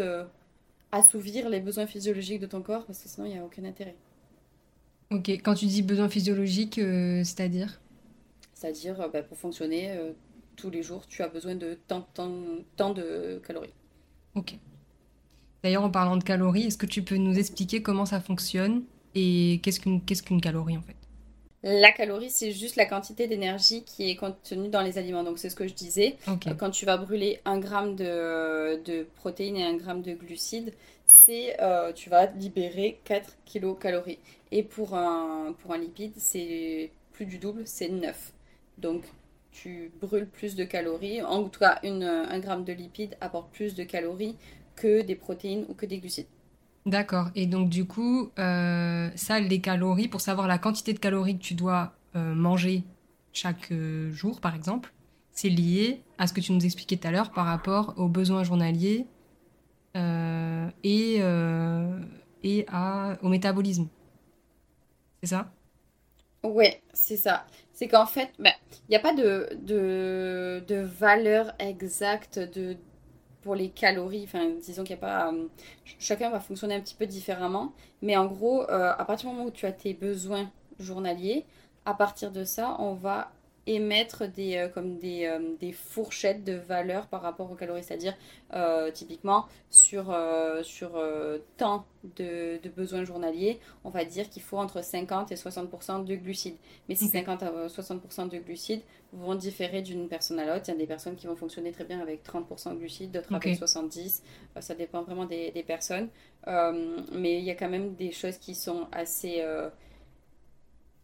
B: assouvir les besoins physiologiques de ton corps parce que sinon il n'y a aucun intérêt.
A: Ok, quand tu dis besoins physiologiques, euh, c'est-à-dire?
B: C'est-à-dire, euh, bah, pour fonctionner euh, tous les jours, tu as besoin de tant, tant, de calories.
A: Ok. D'ailleurs, en parlant de calories, est-ce que tu peux nous expliquer comment ça fonctionne et qu'est-ce qu'une qu'est-ce qu'une calorie en fait?
B: La calorie, c'est juste la quantité d'énergie qui est contenue dans les aliments. Donc, c'est ce que je disais. Quand tu vas brûler un gramme de, de protéines et un gramme de glucides, c'est euh, tu vas libérer 4 kilocalories. Et pour un, pour un lipide, c'est plus du double, c'est 9. Donc, tu brûles plus de calories. En tout cas, une, un gramme de lipides apporte plus de calories que des protéines ou que des glucides.
A: D'accord. Et donc, du coup, euh, ça, les calories, pour savoir la quantité de calories que tu dois euh, manger chaque euh, jour, par exemple, c'est lié à ce que tu nous expliquais tout à l'heure par rapport aux besoins journaliers et, au métabolisme. C'est ça?
B: Oui, c'est ça. C'est qu'en fait, ben, il n'y a pas de, de, de valeur exacte de pour les calories, enfin disons qu'il n'y a pas... Euh, chacun va fonctionner un petit peu différemment, mais en gros, euh, à partir du moment où tu as tes besoins journaliers, à partir de ça, on va émettre des, euh, comme des, euh, des, fourchettes de valeur par rapport aux calories. C'est-à-dire, euh, typiquement, sur, sur tant de, de, besoins journaliers, on va dire qu'il faut entre 50 et 60% de glucides. Mais ces 50 à 60% de glucides vont différer d'une personne à l'autre. Il y a des personnes qui vont fonctionner très bien avec 30% de glucides, d'autres avec 70. ça dépend vraiment des, des personnes. mais il y a quand même des choses qui sont assez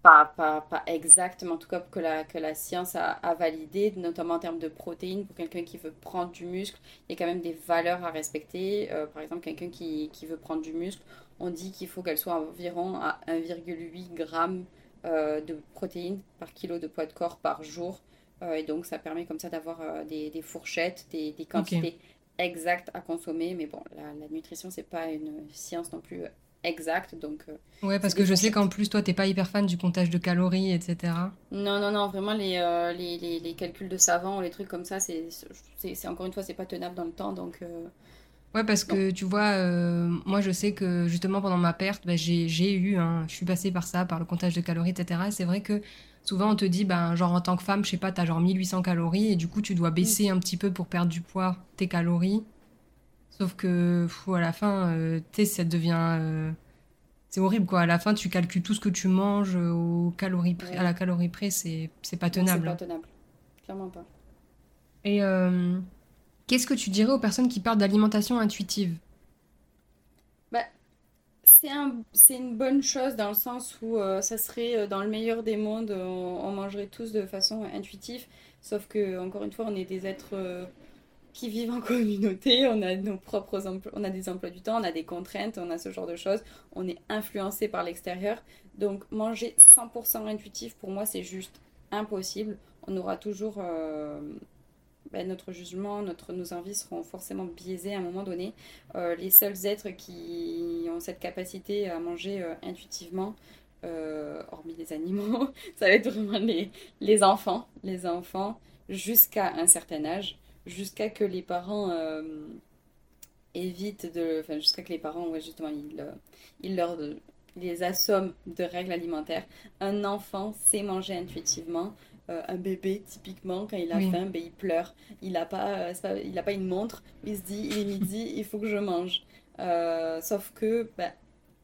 B: pas, pas, pas, exactement, en tout cas que la, que la science a, a validé, notamment en termes de protéines. Pour quelqu'un qui veut prendre du muscle, il y a quand même des valeurs à respecter. Euh, par exemple, quelqu'un qui, qui, veut prendre du muscle, on dit qu'il faut qu'elle soit environ à 1,8 g euh, de protéines par kilo de poids de corps par jour. Euh, et donc, ça permet comme ça d'avoir des, des, fourchettes, des, des quantités exactes à consommer. Mais bon, la, la nutrition, c'est pas une science non plus exact. Donc,
A: euh, ouais, parce que je sais qu'en plus, toi, t'es pas hyper fan du comptage de calories, etc.
B: Non, non, non, vraiment, les, euh, les, les, les, calculs de savants, les trucs comme ça, c'est encore une fois, c'est pas tenable dans le temps. Donc, euh,
A: Ouais, parce que tu vois, moi, je sais que justement, pendant ma perte, bah, j'ai eu, hein, je suis passée par ça, par le comptage de calories, etc. c'est vrai que souvent, on te dit, ben, genre, en tant que femme, je sais pas, t'as genre 1800 calories, et du coup, tu dois baisser mm. un petit peu pour perdre du poids, tes calories. Sauf que fou, à la fin, euh, tu sais, ça devient. Euh, c'est horrible, quoi. À la fin, tu calcules tout ce que tu manges aux calories à la calorie près, c'est pas tenable.
B: C'est pas tenable. Clairement pas.
A: Et euh, qu'est-ce que tu dirais aux personnes qui parlent d'alimentation intuitive?
B: Bah, C'est un, une bonne chose dans le sens où euh, ça serait euh, dans le meilleur des mondes, on, on mangerait tous de façon intuitive, sauf que encore une fois, on est des êtres euh, qui vivent en communauté, on a nos propres emplois, on a des emplois du temps, on a des contraintes, on a ce genre de choses, on est influencé par l'extérieur. Donc manger 100% intuitif, pour moi, c'est juste impossible. On aura toujours euh, ben, notre jugement, notre, nos envies seront forcément biaisées à un moment donné. Euh, les seuls êtres qui ont cette capacité à manger euh, intuitivement, hormis les animaux, ça va être vraiment les, les enfants. Les enfants jusqu'à un certain âge, jusqu'à que les parents euh, évitent de... Enfin, jusqu'à que les parents, ouais, justement, ils, ils leur... les assomment de règles alimentaires. Un enfant sait manger intuitivement. Euh, un bébé, typiquement, quand il a
A: Oui.
B: faim, ben, il pleure. Il n'a pas, euh, pas- il a pas une montre. Il se dit, il est midi, il faut que je mange. Euh, sauf que, ben,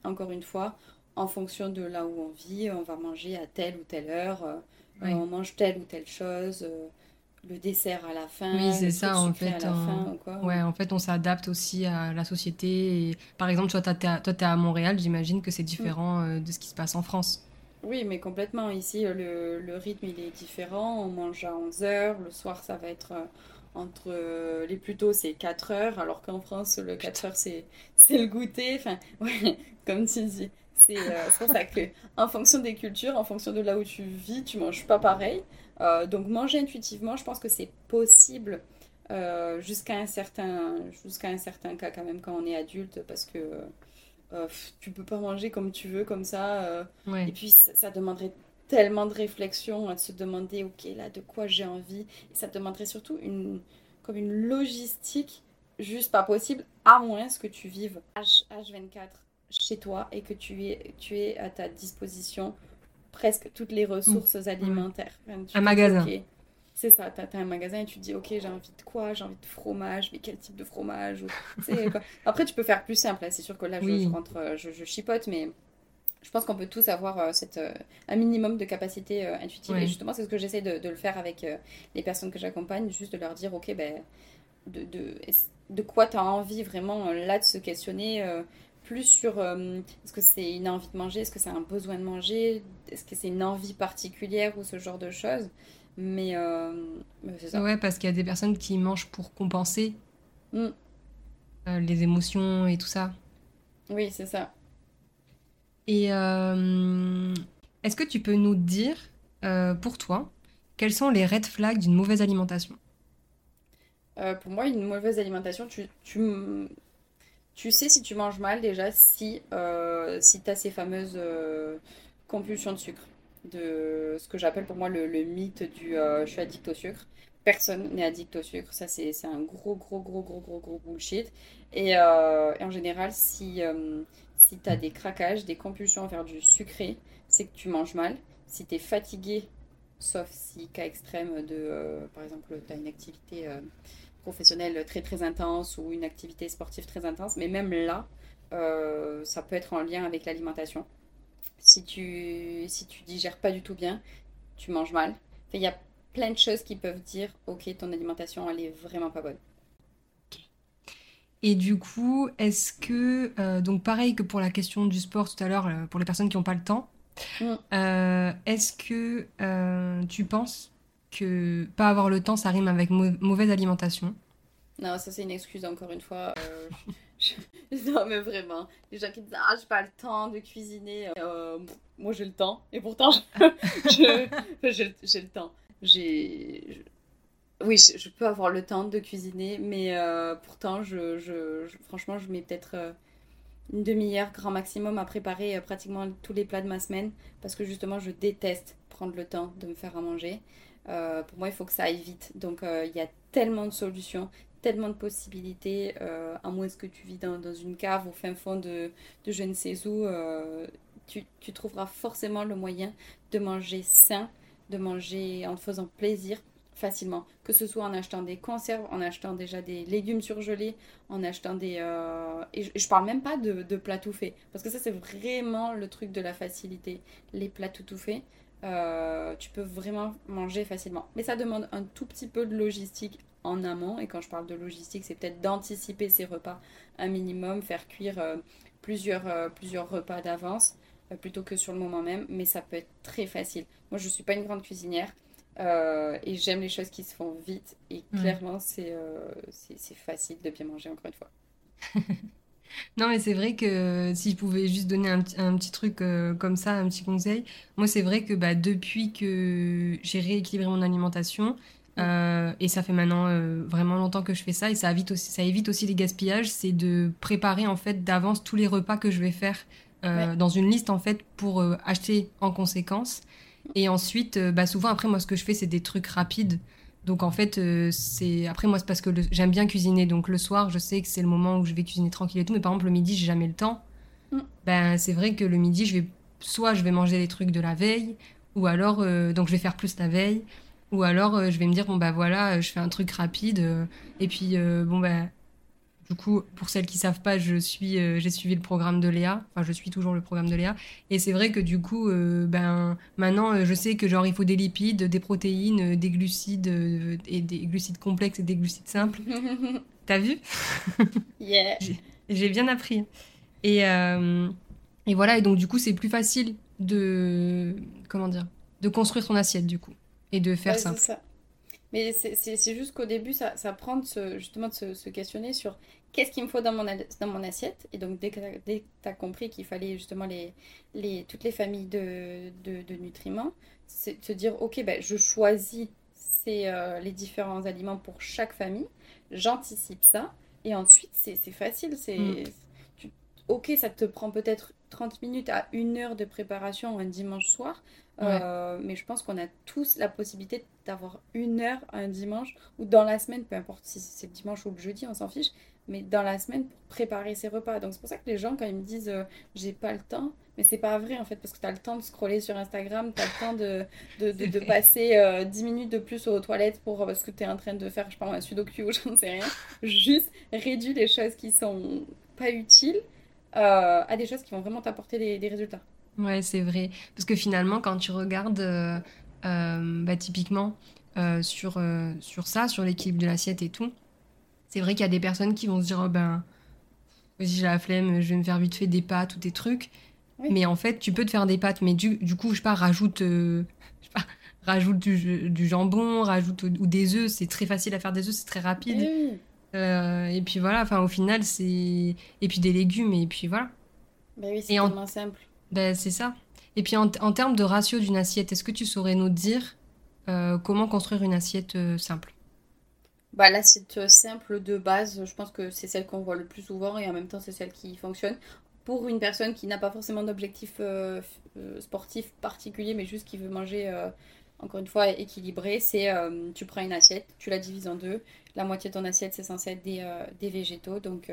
B: encore une fois, en fonction de là où on vit, on va manger à telle ou telle heure.
A: Oui.
B: on mange telle ou telle chose. Le dessert à la fin,
A: Oui, c'est ça, en
B: sucré à
A: fait,
B: la
A: on-
B: fin, ou quoi.
A: Ouais, en fait, on s'adapte aussi à la société. Et, par exemple, toi, t'as- t'es à, Montréal, j'imagine que c'est différent euh, de ce qui se passe en France.
B: Oui, mais complètement. Ici, euh, le, le rythme, il est différent. On mange à 11 heures. Le soir, ça va être euh, entre... euh, les plus tôt, c'est 4 heures, alors qu'en France, le 4 heures, c'est le goûter. Enfin, ouais, comme tu dis. C'est euh, c'est pour ça que, en fonction des cultures, en fonction de là où tu vis, tu manges pas pareil. Euh, donc, manger intuitivement, je pense que c'est possible euh, jusqu'à un certain, un certain cas, quand même, quand on est adulte, parce que euh, tu peux pas manger comme tu veux, comme ça. euh,
A: Ouais.
B: et puis, ça, ça demanderait tellement de réflexion à se demander, ok, là, de quoi j'ai envie. Et ça demanderait surtout une, comme une logistique juste pas possible, à moins que tu vives H, H24 chez toi et que tu aies, tu aies à ta disposition presque toutes les ressources alimentaires. Tu te
A: Un magasin.
B: c'est ça, t'as, t'as un magasin et tu te dis, ok, j'ai envie de quoi? J'ai envie de fromage, mais quel type de fromage? Ou, quoi. Après, tu peux faire plus simple, hein. C'est sûr que là, je,
A: Oui.
B: je rentre, euh, je, je chipote, mais je pense qu'on peut tous avoir euh, cette, euh, un minimum de capacité euh, intuitive. Et justement, c'est ce que j'essaie de, de le faire avec les personnes que j'accompagne, juste de leur dire, ok, ben, de, de, de quoi tu as envie vraiment là de se questionner plus sur euh, est-ce que c'est une envie de manger, est-ce que c'est un besoin de manger, est-ce que c'est une envie particulière ou ce genre de choses. Mais, euh, mais c'est ça.
A: Ouais, parce qu'il y a des personnes qui mangent pour compenser
B: Mm.
A: euh, les émotions et tout ça.
B: Oui, c'est ça.
A: Et est-ce que tu peux nous dire, pour toi, quels sont les red flags d'une mauvaise alimentation?
B: Euh, pour moi, une mauvaise alimentation, tu, tu, tu sais si tu manges mal déjà si, euh, si tu as ces fameuses euh, compulsions de sucre. De ce que j'appelle pour moi le, mythe du euh, je suis addict au sucre. Personne n'est addict au sucre. Ça, c'est, un gros, gros, gros, gros, gros, gros bullshit. Et, en général, si, si tu as des craquages, des compulsions vers du sucré, c'est que tu manges mal. Si tu es fatigué, sauf si cas extrême de, par exemple, tu as une activité. Professionnelle très très intense ou une activité sportive très intense, mais même là, euh, ça peut être en lien avec l'alimentation. Si tu, si tu digères pas du tout bien, tu manges mal. Il y a plein de choses qui peuvent dire, ok, ton alimentation, elle est vraiment pas bonne.
A: Et du coup, est-ce que, euh, donc pareil que pour la question du sport tout à l'heure, euh, pour les personnes qui n'ont pas le temps,
B: Mm.
A: euh, est-ce que tu penses que pas avoir le temps, ça rime avec mau- mauvaise alimentation?
B: Non, ça c'est une excuse encore une fois. euh, Non, mais vraiment, les gens qui disent Ah, j'ai pas le temps de cuisiner. Euh, moi j'ai le temps, et pourtant, j'ai le temps. Oui, je, peux avoir le temps de cuisiner, mais euh, pourtant, je, je- franchement, je mets peut-être une demi-heure, grand maximum, à préparer pratiquement tous les plats de ma semaine, parce que justement, je déteste prendre le temps de me faire à manger. Euh, pour moi, il faut que ça aille vite. Donc, euh, il y a tellement de solutions tellement de possibilités, euh, à moins que tu vis dans, une cave au fin fond de, je ne sais où, tu, trouveras forcément le moyen de manger sain, de manger en te faisant plaisir facilement. Que ce soit en achetant des conserves, en achetant déjà des légumes surgelés, en achetant des... je, je parle même pas de, de plats tout faits, parce que ça c'est vraiment le truc de la facilité. Les plats tout, tout faits, euh, tu peux vraiment manger facilement. Mais ça demande un tout petit peu de logistique en amont. Et quand je parle de logistique, c'est peut-être d'anticiper ces repas un minimum, faire cuire plusieurs, plusieurs repas d'avance plutôt que sur le moment même. Mais ça peut être très facile. Moi, je ne suis pas une grande cuisinière. et j'aime les choses qui se font vite. Et clairement, c'est c'est facile de bien manger, encore une fois.
A: Non, mais c'est vrai que si je pouvais juste donner un, un petit truc euh, comme ça, un petit conseil, moi c'est vrai que bah, depuis que j'ai rééquilibré mon alimentation, euh, et ça fait maintenant euh, vraiment longtemps que je fais ça, et ça évite aussi, ça évite aussi les gaspillages, c'est de préparer en fait d'avance tous les repas que je vais faire dans une liste en fait pour acheter en conséquence. Et ensuite, bah, souvent après moi ce que je fais c'est des trucs rapides. Donc en fait, euh, c'est après moi c'est parce que j'aime bien cuisiner. Donc le soir, je sais que c'est le moment où je vais cuisiner tranquille et tout. Mais par exemple le midi, j'ai jamais le temps. Mm. Ben c'est vrai que le midi, je vais soit je vais manger les trucs de la veille, ou alors euh, donc je vais faire plus la veille, ou alors euh, je vais me dire bon bah voilà, je fais un truc rapide. et puis bon ben du coup, pour celles qui savent pas, je suis, euh, j'ai suivi le programme de Léa. Enfin, je suis toujours le programme de Léa. Et c'est vrai que du coup, euh, ben maintenant, euh, je sais que genre il faut des lipides, des protéines, des glucides et des glucides complexes et des glucides simples. T'as vu
B: Yeah.
A: J'ai bien appris. Et et voilà. Et donc du coup, c'est plus facile de comment dire, de construire son assiette du coup et de faire simple. Ça.
B: Mais c'est juste qu'au début, ça, ça prend justement de se, questionner sur qu'est-ce qu'il me faut dans mon, dans mon assiette. Et donc, dès que tu as compris qu'il fallait justement les, les, toutes les familles de, de, nutriments, c'est de se dire, OK, ben, je choisis ces, euh, les différents aliments pour chaque famille, j'anticipe ça, et ensuite, c'est facile. c'est mm. Ok, ça te prend peut-être 30 minutes à une heure de préparation un dimanche soir, euh, mais je pense qu'on a tous la possibilité d'avoir une heure un dimanche ou dans la semaine, peu importe si c'est le dimanche ou le jeudi, on s'en fiche, mais dans la semaine pour préparer ses repas. Donc c'est pour ça que les gens, quand ils me disent euh, j'ai pas le temps, mais c'est pas vrai en fait, parce que tu as le temps de scroller sur Instagram, tu as le temps de, de, de, passer 10 euh, minutes de plus aux toilettes pour, parce que tu es en train de faire, je sais pas, un sudoku ou j'en sais rien. Juste réduis les choses qui sont pas utiles à des choses qui vont vraiment t'apporter des résultats.
A: Ouais, c'est vrai. Parce que finalement, quand tu regardes euh, euh, bah, typiquement euh, sur, sur ça, sur l'équilibre de l'assiette et tout, c'est vrai qu'il y a des personnes qui vont se dire oh, ben, j'ai la flemme, je vais me faire vite fait des pâtes ou des trucs. Mais en fait, tu peux te faire des pâtes, mais du, du coup, je sais pas, rajoute, je sais pas, rajoute du, du, jambon, rajoute ou des œufs. C'est très facile à faire des œufs, c'est très rapide. et puis voilà, enfin, au final, c'est. Et puis des légumes, et puis voilà.
B: Bah oui, c'est tellement simple.
A: Ben, c'est ça. Et puis en, termes de ratio d'une assiette, est-ce que tu saurais nous dire euh, comment construire une assiette euh, simple?
B: Bah, L'assiette simple de base, je pense que c'est celle qu'on voit le plus souvent et en même temps c'est celle qui fonctionne. Pour une personne qui n'a pas forcément d'objectif euh, sportif particulier, mais juste qui veut manger, encore une fois, équilibré, c'est tu prends une assiette, tu la divises en deux. La moitié de ton assiette, c'est censé être des, des végétaux, donc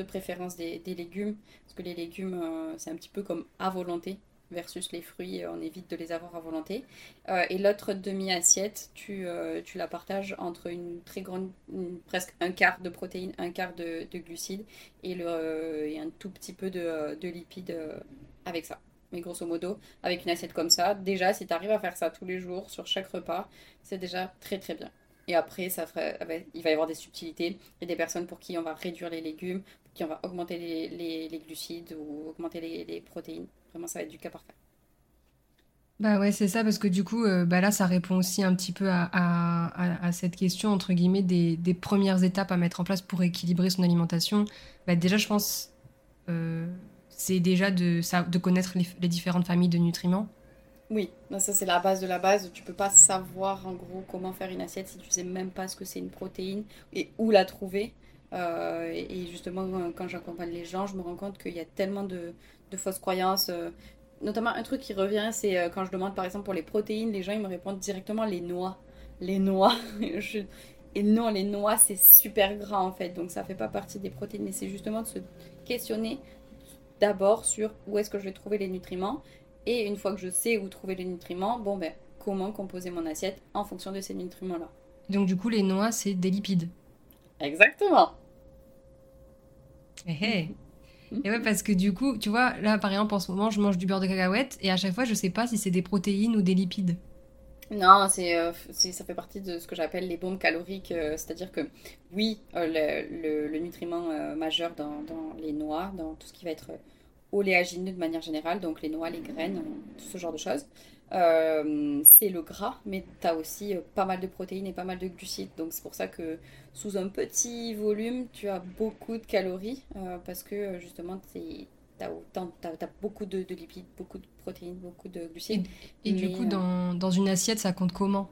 B: de préférence des, légumes, parce que les légumes, euh, c'est un petit peu comme à volonté, versus les fruits, euh, on évite de les avoir à volonté. Euh, et l'autre demi-assiette, tu, tu, la partages entre une très grande, presque un quart de protéines, un quart de, glucides et, le, et un tout petit peu de, de lipides avec ça. Mais grosso modo, avec une assiette comme ça, déjà, si tu arrives à faire ça tous les jours, sur chaque repas, c'est déjà très très bien. Et après, ça ferait, ah ben, il va y avoir des subtilités. Il y a des personnes pour qui on va réduire les légumes, qui on va augmenter les, les, glucides ou augmenter les, les, protéines. Vraiment, ça va être du cas par cas.
A: Bah ouais, c'est ça, parce que du coup, euh, bah là, ça répond aussi un petit peu à, à, à, cette question, entre guillemets, des, des, premières étapes à mettre en place pour équilibrer son alimentation. Bah déjà, je pense, euh, c'est déjà de, de connaître les, les différentes familles de nutriments.
B: Oui, ça c'est la base de la base. Tu peux pas savoir en gros comment faire une assiette si tu sais même pas ce que c'est une protéine et où la trouver. Euh, et justement, quand j'accompagne les gens, je me rends compte qu'il y a tellement de, fausses croyances. Euh, notamment, un truc qui revient, c'est euh, quand je demande par exemple pour les protéines, les gens ils me répondent directement les noix. Les noix. Et non, les noix c'est super gras en fait, donc ça fait pas partie des protéines, mais c'est justement de se questionner d'abord sur où est-ce que je vais trouver les nutriments et une fois que je sais où trouver les nutriments, bon ben comment composer mon assiette en fonction de ces nutriments-là.
A: Donc du coup, les noix, c'est des lipides.
B: Exactement.
A: Eh, eh. Et ouais, parce que du coup, tu vois, là, par exemple, en ce moment, je mange du beurre de cacahuète et à chaque fois, je sais pas si c'est des protéines ou des lipides.
B: Non, c'est, ça fait partie de ce que j'appelle les bombes caloriques. c'est-à-dire que, oui, le, le, nutriment majeur dans, dans, les noix, dans tout ce qui va être oléagineux de manière générale, donc les noix, les graines, tout ce genre de choses, euh, c'est le gras, mais tu as aussi euh, pas mal de protéines et pas mal de glucides. Donc c'est pour ça que sous un petit volume, tu as beaucoup de calories euh, parce que justement, tu as, as, beaucoup de, lipides, beaucoup de protéines, beaucoup de glucides.
A: Et, du coup, dans, dans, une assiette, ça compte comment?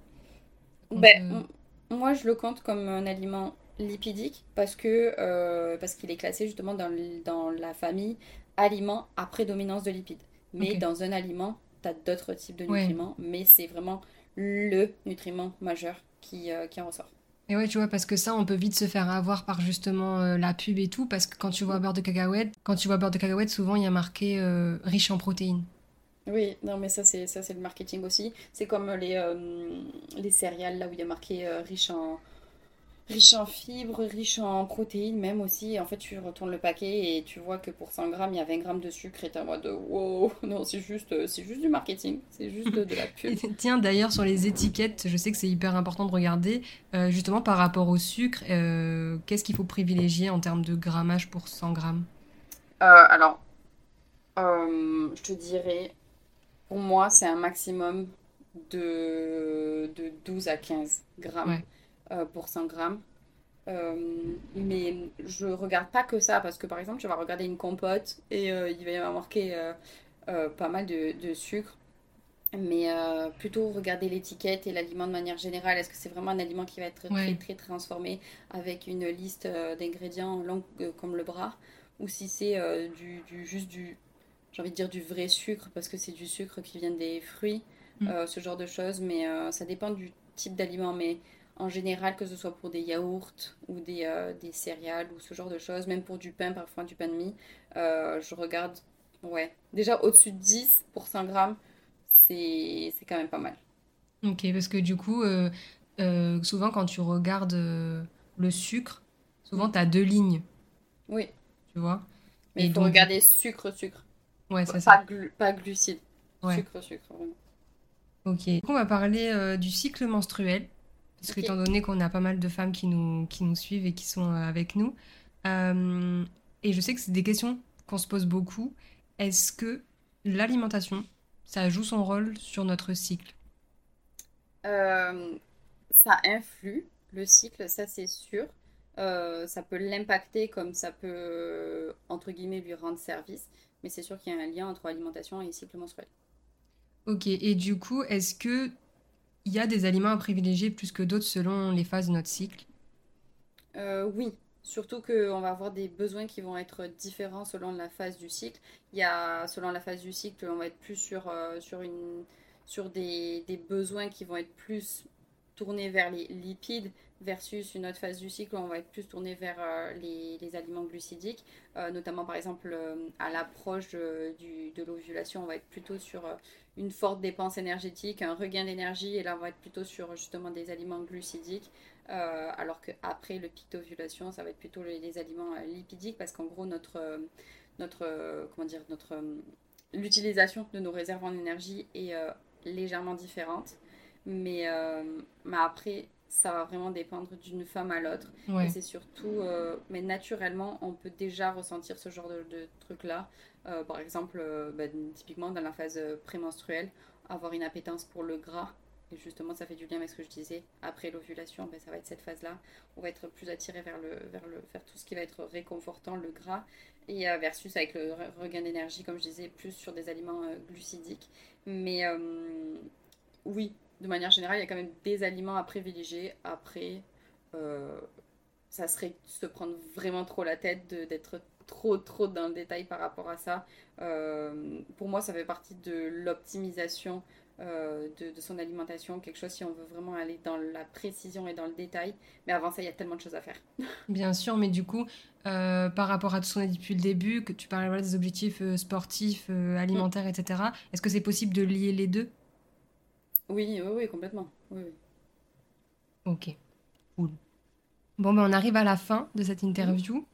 B: Ben, Moi, je le compte comme un aliment lipidique parce que parce qu'il est classé justement dans, dans la famille aliments à prédominance de lipides. Mais dans un aliment tu as d'autres types de nutriments, mais c'est vraiment le nutriment majeur qui, euh, qui en ressort.
A: Et ouais, tu vois, parce que ça, on peut vite se faire avoir par justement euh, la pub et tout, parce que quand tu vois beurre de cacahuète, quand tu vois beurre de cacahuète, souvent il y a marqué euh, riche en protéines.
B: Oui, non, mais ça, c'est ça, c'est le marketing aussi. C'est comme les, les céréales, là où il y a marqué riche en riche en fibres, riche en protéines même aussi. En fait, tu retournes le paquet et tu vois que pour 100 grammes, il y a 20 grammes de sucre et t'es en mode wow, non, c'est juste, c'est juste du marketing, c'est juste de la pub.
A: Tiens, d'ailleurs, sur les étiquettes, je sais que c'est hyper important de regarder, euh, justement par rapport au sucre, euh, qu'est-ce qu'il faut privilégier en termes de grammage pour 100 grammes?
B: Euh, Alors, je te dirais, pour moi, c'est un maximum de, de 12 à 15 grammes. Euh, pour 100 grammes. Euh, mais je regarde pas que ça parce que par exemple, tu vas regarder une compote et euh, il va y avoir marqué pas mal de, sucre. Mais plutôt regarder l'étiquette et l'aliment de manière générale. Est-ce que c'est vraiment un aliment qui va être très très transformé avec une liste d'ingrédients longue comme le bras? Ou si c'est du, du, juste du, j'ai envie de dire du vrai sucre parce que c'est du sucre qui vient des fruits, mm. ce genre de choses. Mais ça dépend du type d'aliment. Mais en général, que ce soit pour des yaourts ou des, euh, des, céréales ou ce genre de choses, même pour du pain, parfois du pain de mie, euh, je regarde, ouais, déjà au-dessus de 10 pour 100 grammes, c'est quand même pas mal.
A: Ok, parce que du coup, euh, souvent quand tu regardes le sucre, souvent tu as deux lignes.
B: Oui.
A: Tu vois?
B: Mais il faut regarder sucre, sucre.
A: Ouais, c'est
B: ça. pas glucides. Sucre, sucre, vraiment.
A: Ok. On va parler du cycle menstruel. Parce qu'étant donné qu'on a pas mal de femmes qui nous, qui nous suivent et qui sont euh, avec nous, euh, et je sais que c'est des questions qu'on se pose beaucoup, est-ce que l'alimentation, ça joue son rôle sur notre cycle?
B: Euh, Ça influe le cycle, ça c'est sûr. ça peut l'impacter comme ça peut, entre guillemets, lui rendre service. Mais c'est sûr qu'il y a un lien entre alimentation et cycle menstruel.
A: Ok, et du coup, est-ce que il y a des aliments à privilégier plus que d'autres selon les phases de notre cycle?
B: Euh, Oui, surtout qu'on va avoir des besoins qui vont être différents selon la phase du cycle. Il y a, selon la phase du cycle, on va être plus sur, euh, sur, une, sur des, des, besoins qui vont être plus tournés vers les lipides versus une autre phase du cycle où on va être plus tourné vers euh, les, les, aliments glucidiques, notamment par exemple à l'approche de l'ovulation, on va être plutôt sur une forte dépense énergétique, un regain d'énergie, et là on va être plutôt sur justement des aliments glucidiques, euh, alors qu'après le pic d'ovulation, ça va être plutôt les, aliments euh, lipidiques, parce qu'en gros notre, euh, notre, comment dire, notre, l'utilisation de nos réserves en énergie est légèrement différente, mais, mais après ça va vraiment dépendre d'une femme à l'autre. Et c'est surtout, mais naturellement, on peut déjà ressentir ce genre de, de truc-là. Euh, par exemple, euh, bah, typiquement dans la phase euh, prémenstruelle, avoir une appétence pour le gras. Et justement, ça fait du lien avec ce que je disais. Après l'ovulation, ben, ça va être cette phase-là. On va être plus attiré vers, le, vers, le, vers tout ce qui va être réconfortant, le gras. Et versus avec le regain d'énergie, comme je disais, plus sur des aliments glucidiques. Mais oui, de manière générale, il y a quand même des aliments à privilégier. Après, ça serait se prendre vraiment trop la tête d'être trop trop dans le détail par rapport à ça. Euh, pour moi, ça fait partie de l'optimisation euh, de, son alimentation, quelque chose si on veut vraiment aller dans la précision et dans le détail. Mais avant ça, il y a tellement de choses à faire.
A: Bien sûr, mais du coup, euh, par rapport à tout ce qu'on a dit depuis le début, que tu parlais des objectifs sportifs, alimentaires, mm. etc., est-ce que c'est possible de lier les deux?
B: Oui, oui, oui, complètement. Oui, oui.
A: Ok, cool. Bon, ben on arrive à la fin de cette interview.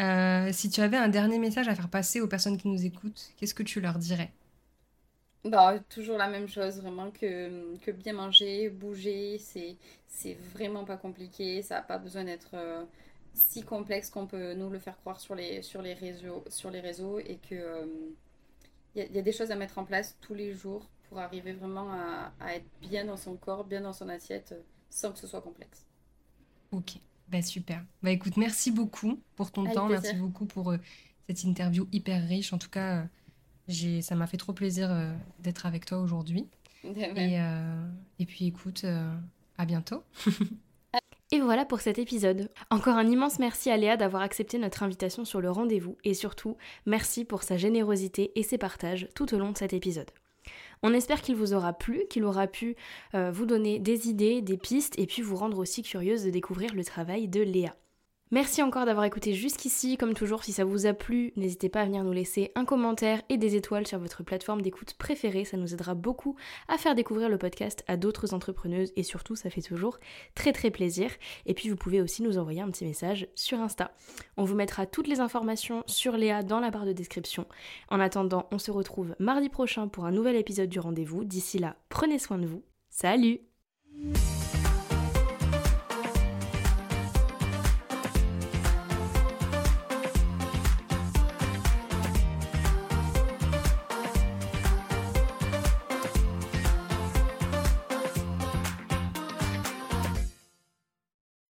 A: Euh, si tu avais un dernier message à faire passer aux personnes qui nous écoutent, qu'est-ce que tu leur dirais?
B: Bah, toujours la même chose, vraiment que, que bien manger, bouger, c'est, vraiment pas compliqué, ça n'a pas besoin d'être euh, si complexe qu'on peut nous le faire croire sur les, sur les, réseaux, sur les réseaux et que il y, y, a des choses à mettre en place tous les jours pour arriver vraiment à, à, être bien dans son corps, bien dans son assiette, sans que ce soit complexe.
A: Ok, bah super. Bah écoute, merci beaucoup pour ton Avec temps, plaisir. merci beaucoup pour euh, cette interview hyper riche. En tout cas, euh, j'ai, ça m'a fait trop plaisir euh, d'être avec toi aujourd'hui. Et, euh, et, puis écoute, euh, à bientôt.
C: Et voilà pour cet épisode. Encore un immense merci à Léa d'avoir accepté notre invitation sur le rendez-vous et surtout merci pour sa générosité et ses partages tout au long de cet épisode. On espère qu'il vous aura plu, qu'il aura pu euh, vous donner des idées, des pistes et puis vous rendre aussi curieuse de découvrir le travail de Léa. Merci encore d'avoir écouté jusqu'ici. Comme toujours, si ça vous a plu, n'hésitez pas à venir nous laisser un commentaire et des étoiles sur votre plateforme d'écoute préférée. Ça nous aidera beaucoup à faire découvrir le podcast à d'autres entrepreneuses et surtout, ça fait toujours très très plaisir. Et puis, vous pouvez aussi nous envoyer un petit message sur Insta. On vous mettra toutes les informations sur Léa dans la barre de description. En attendant, on se retrouve mardi prochain pour un nouvel épisode du rendez-vous. D'ici là, prenez soin de vous. Salut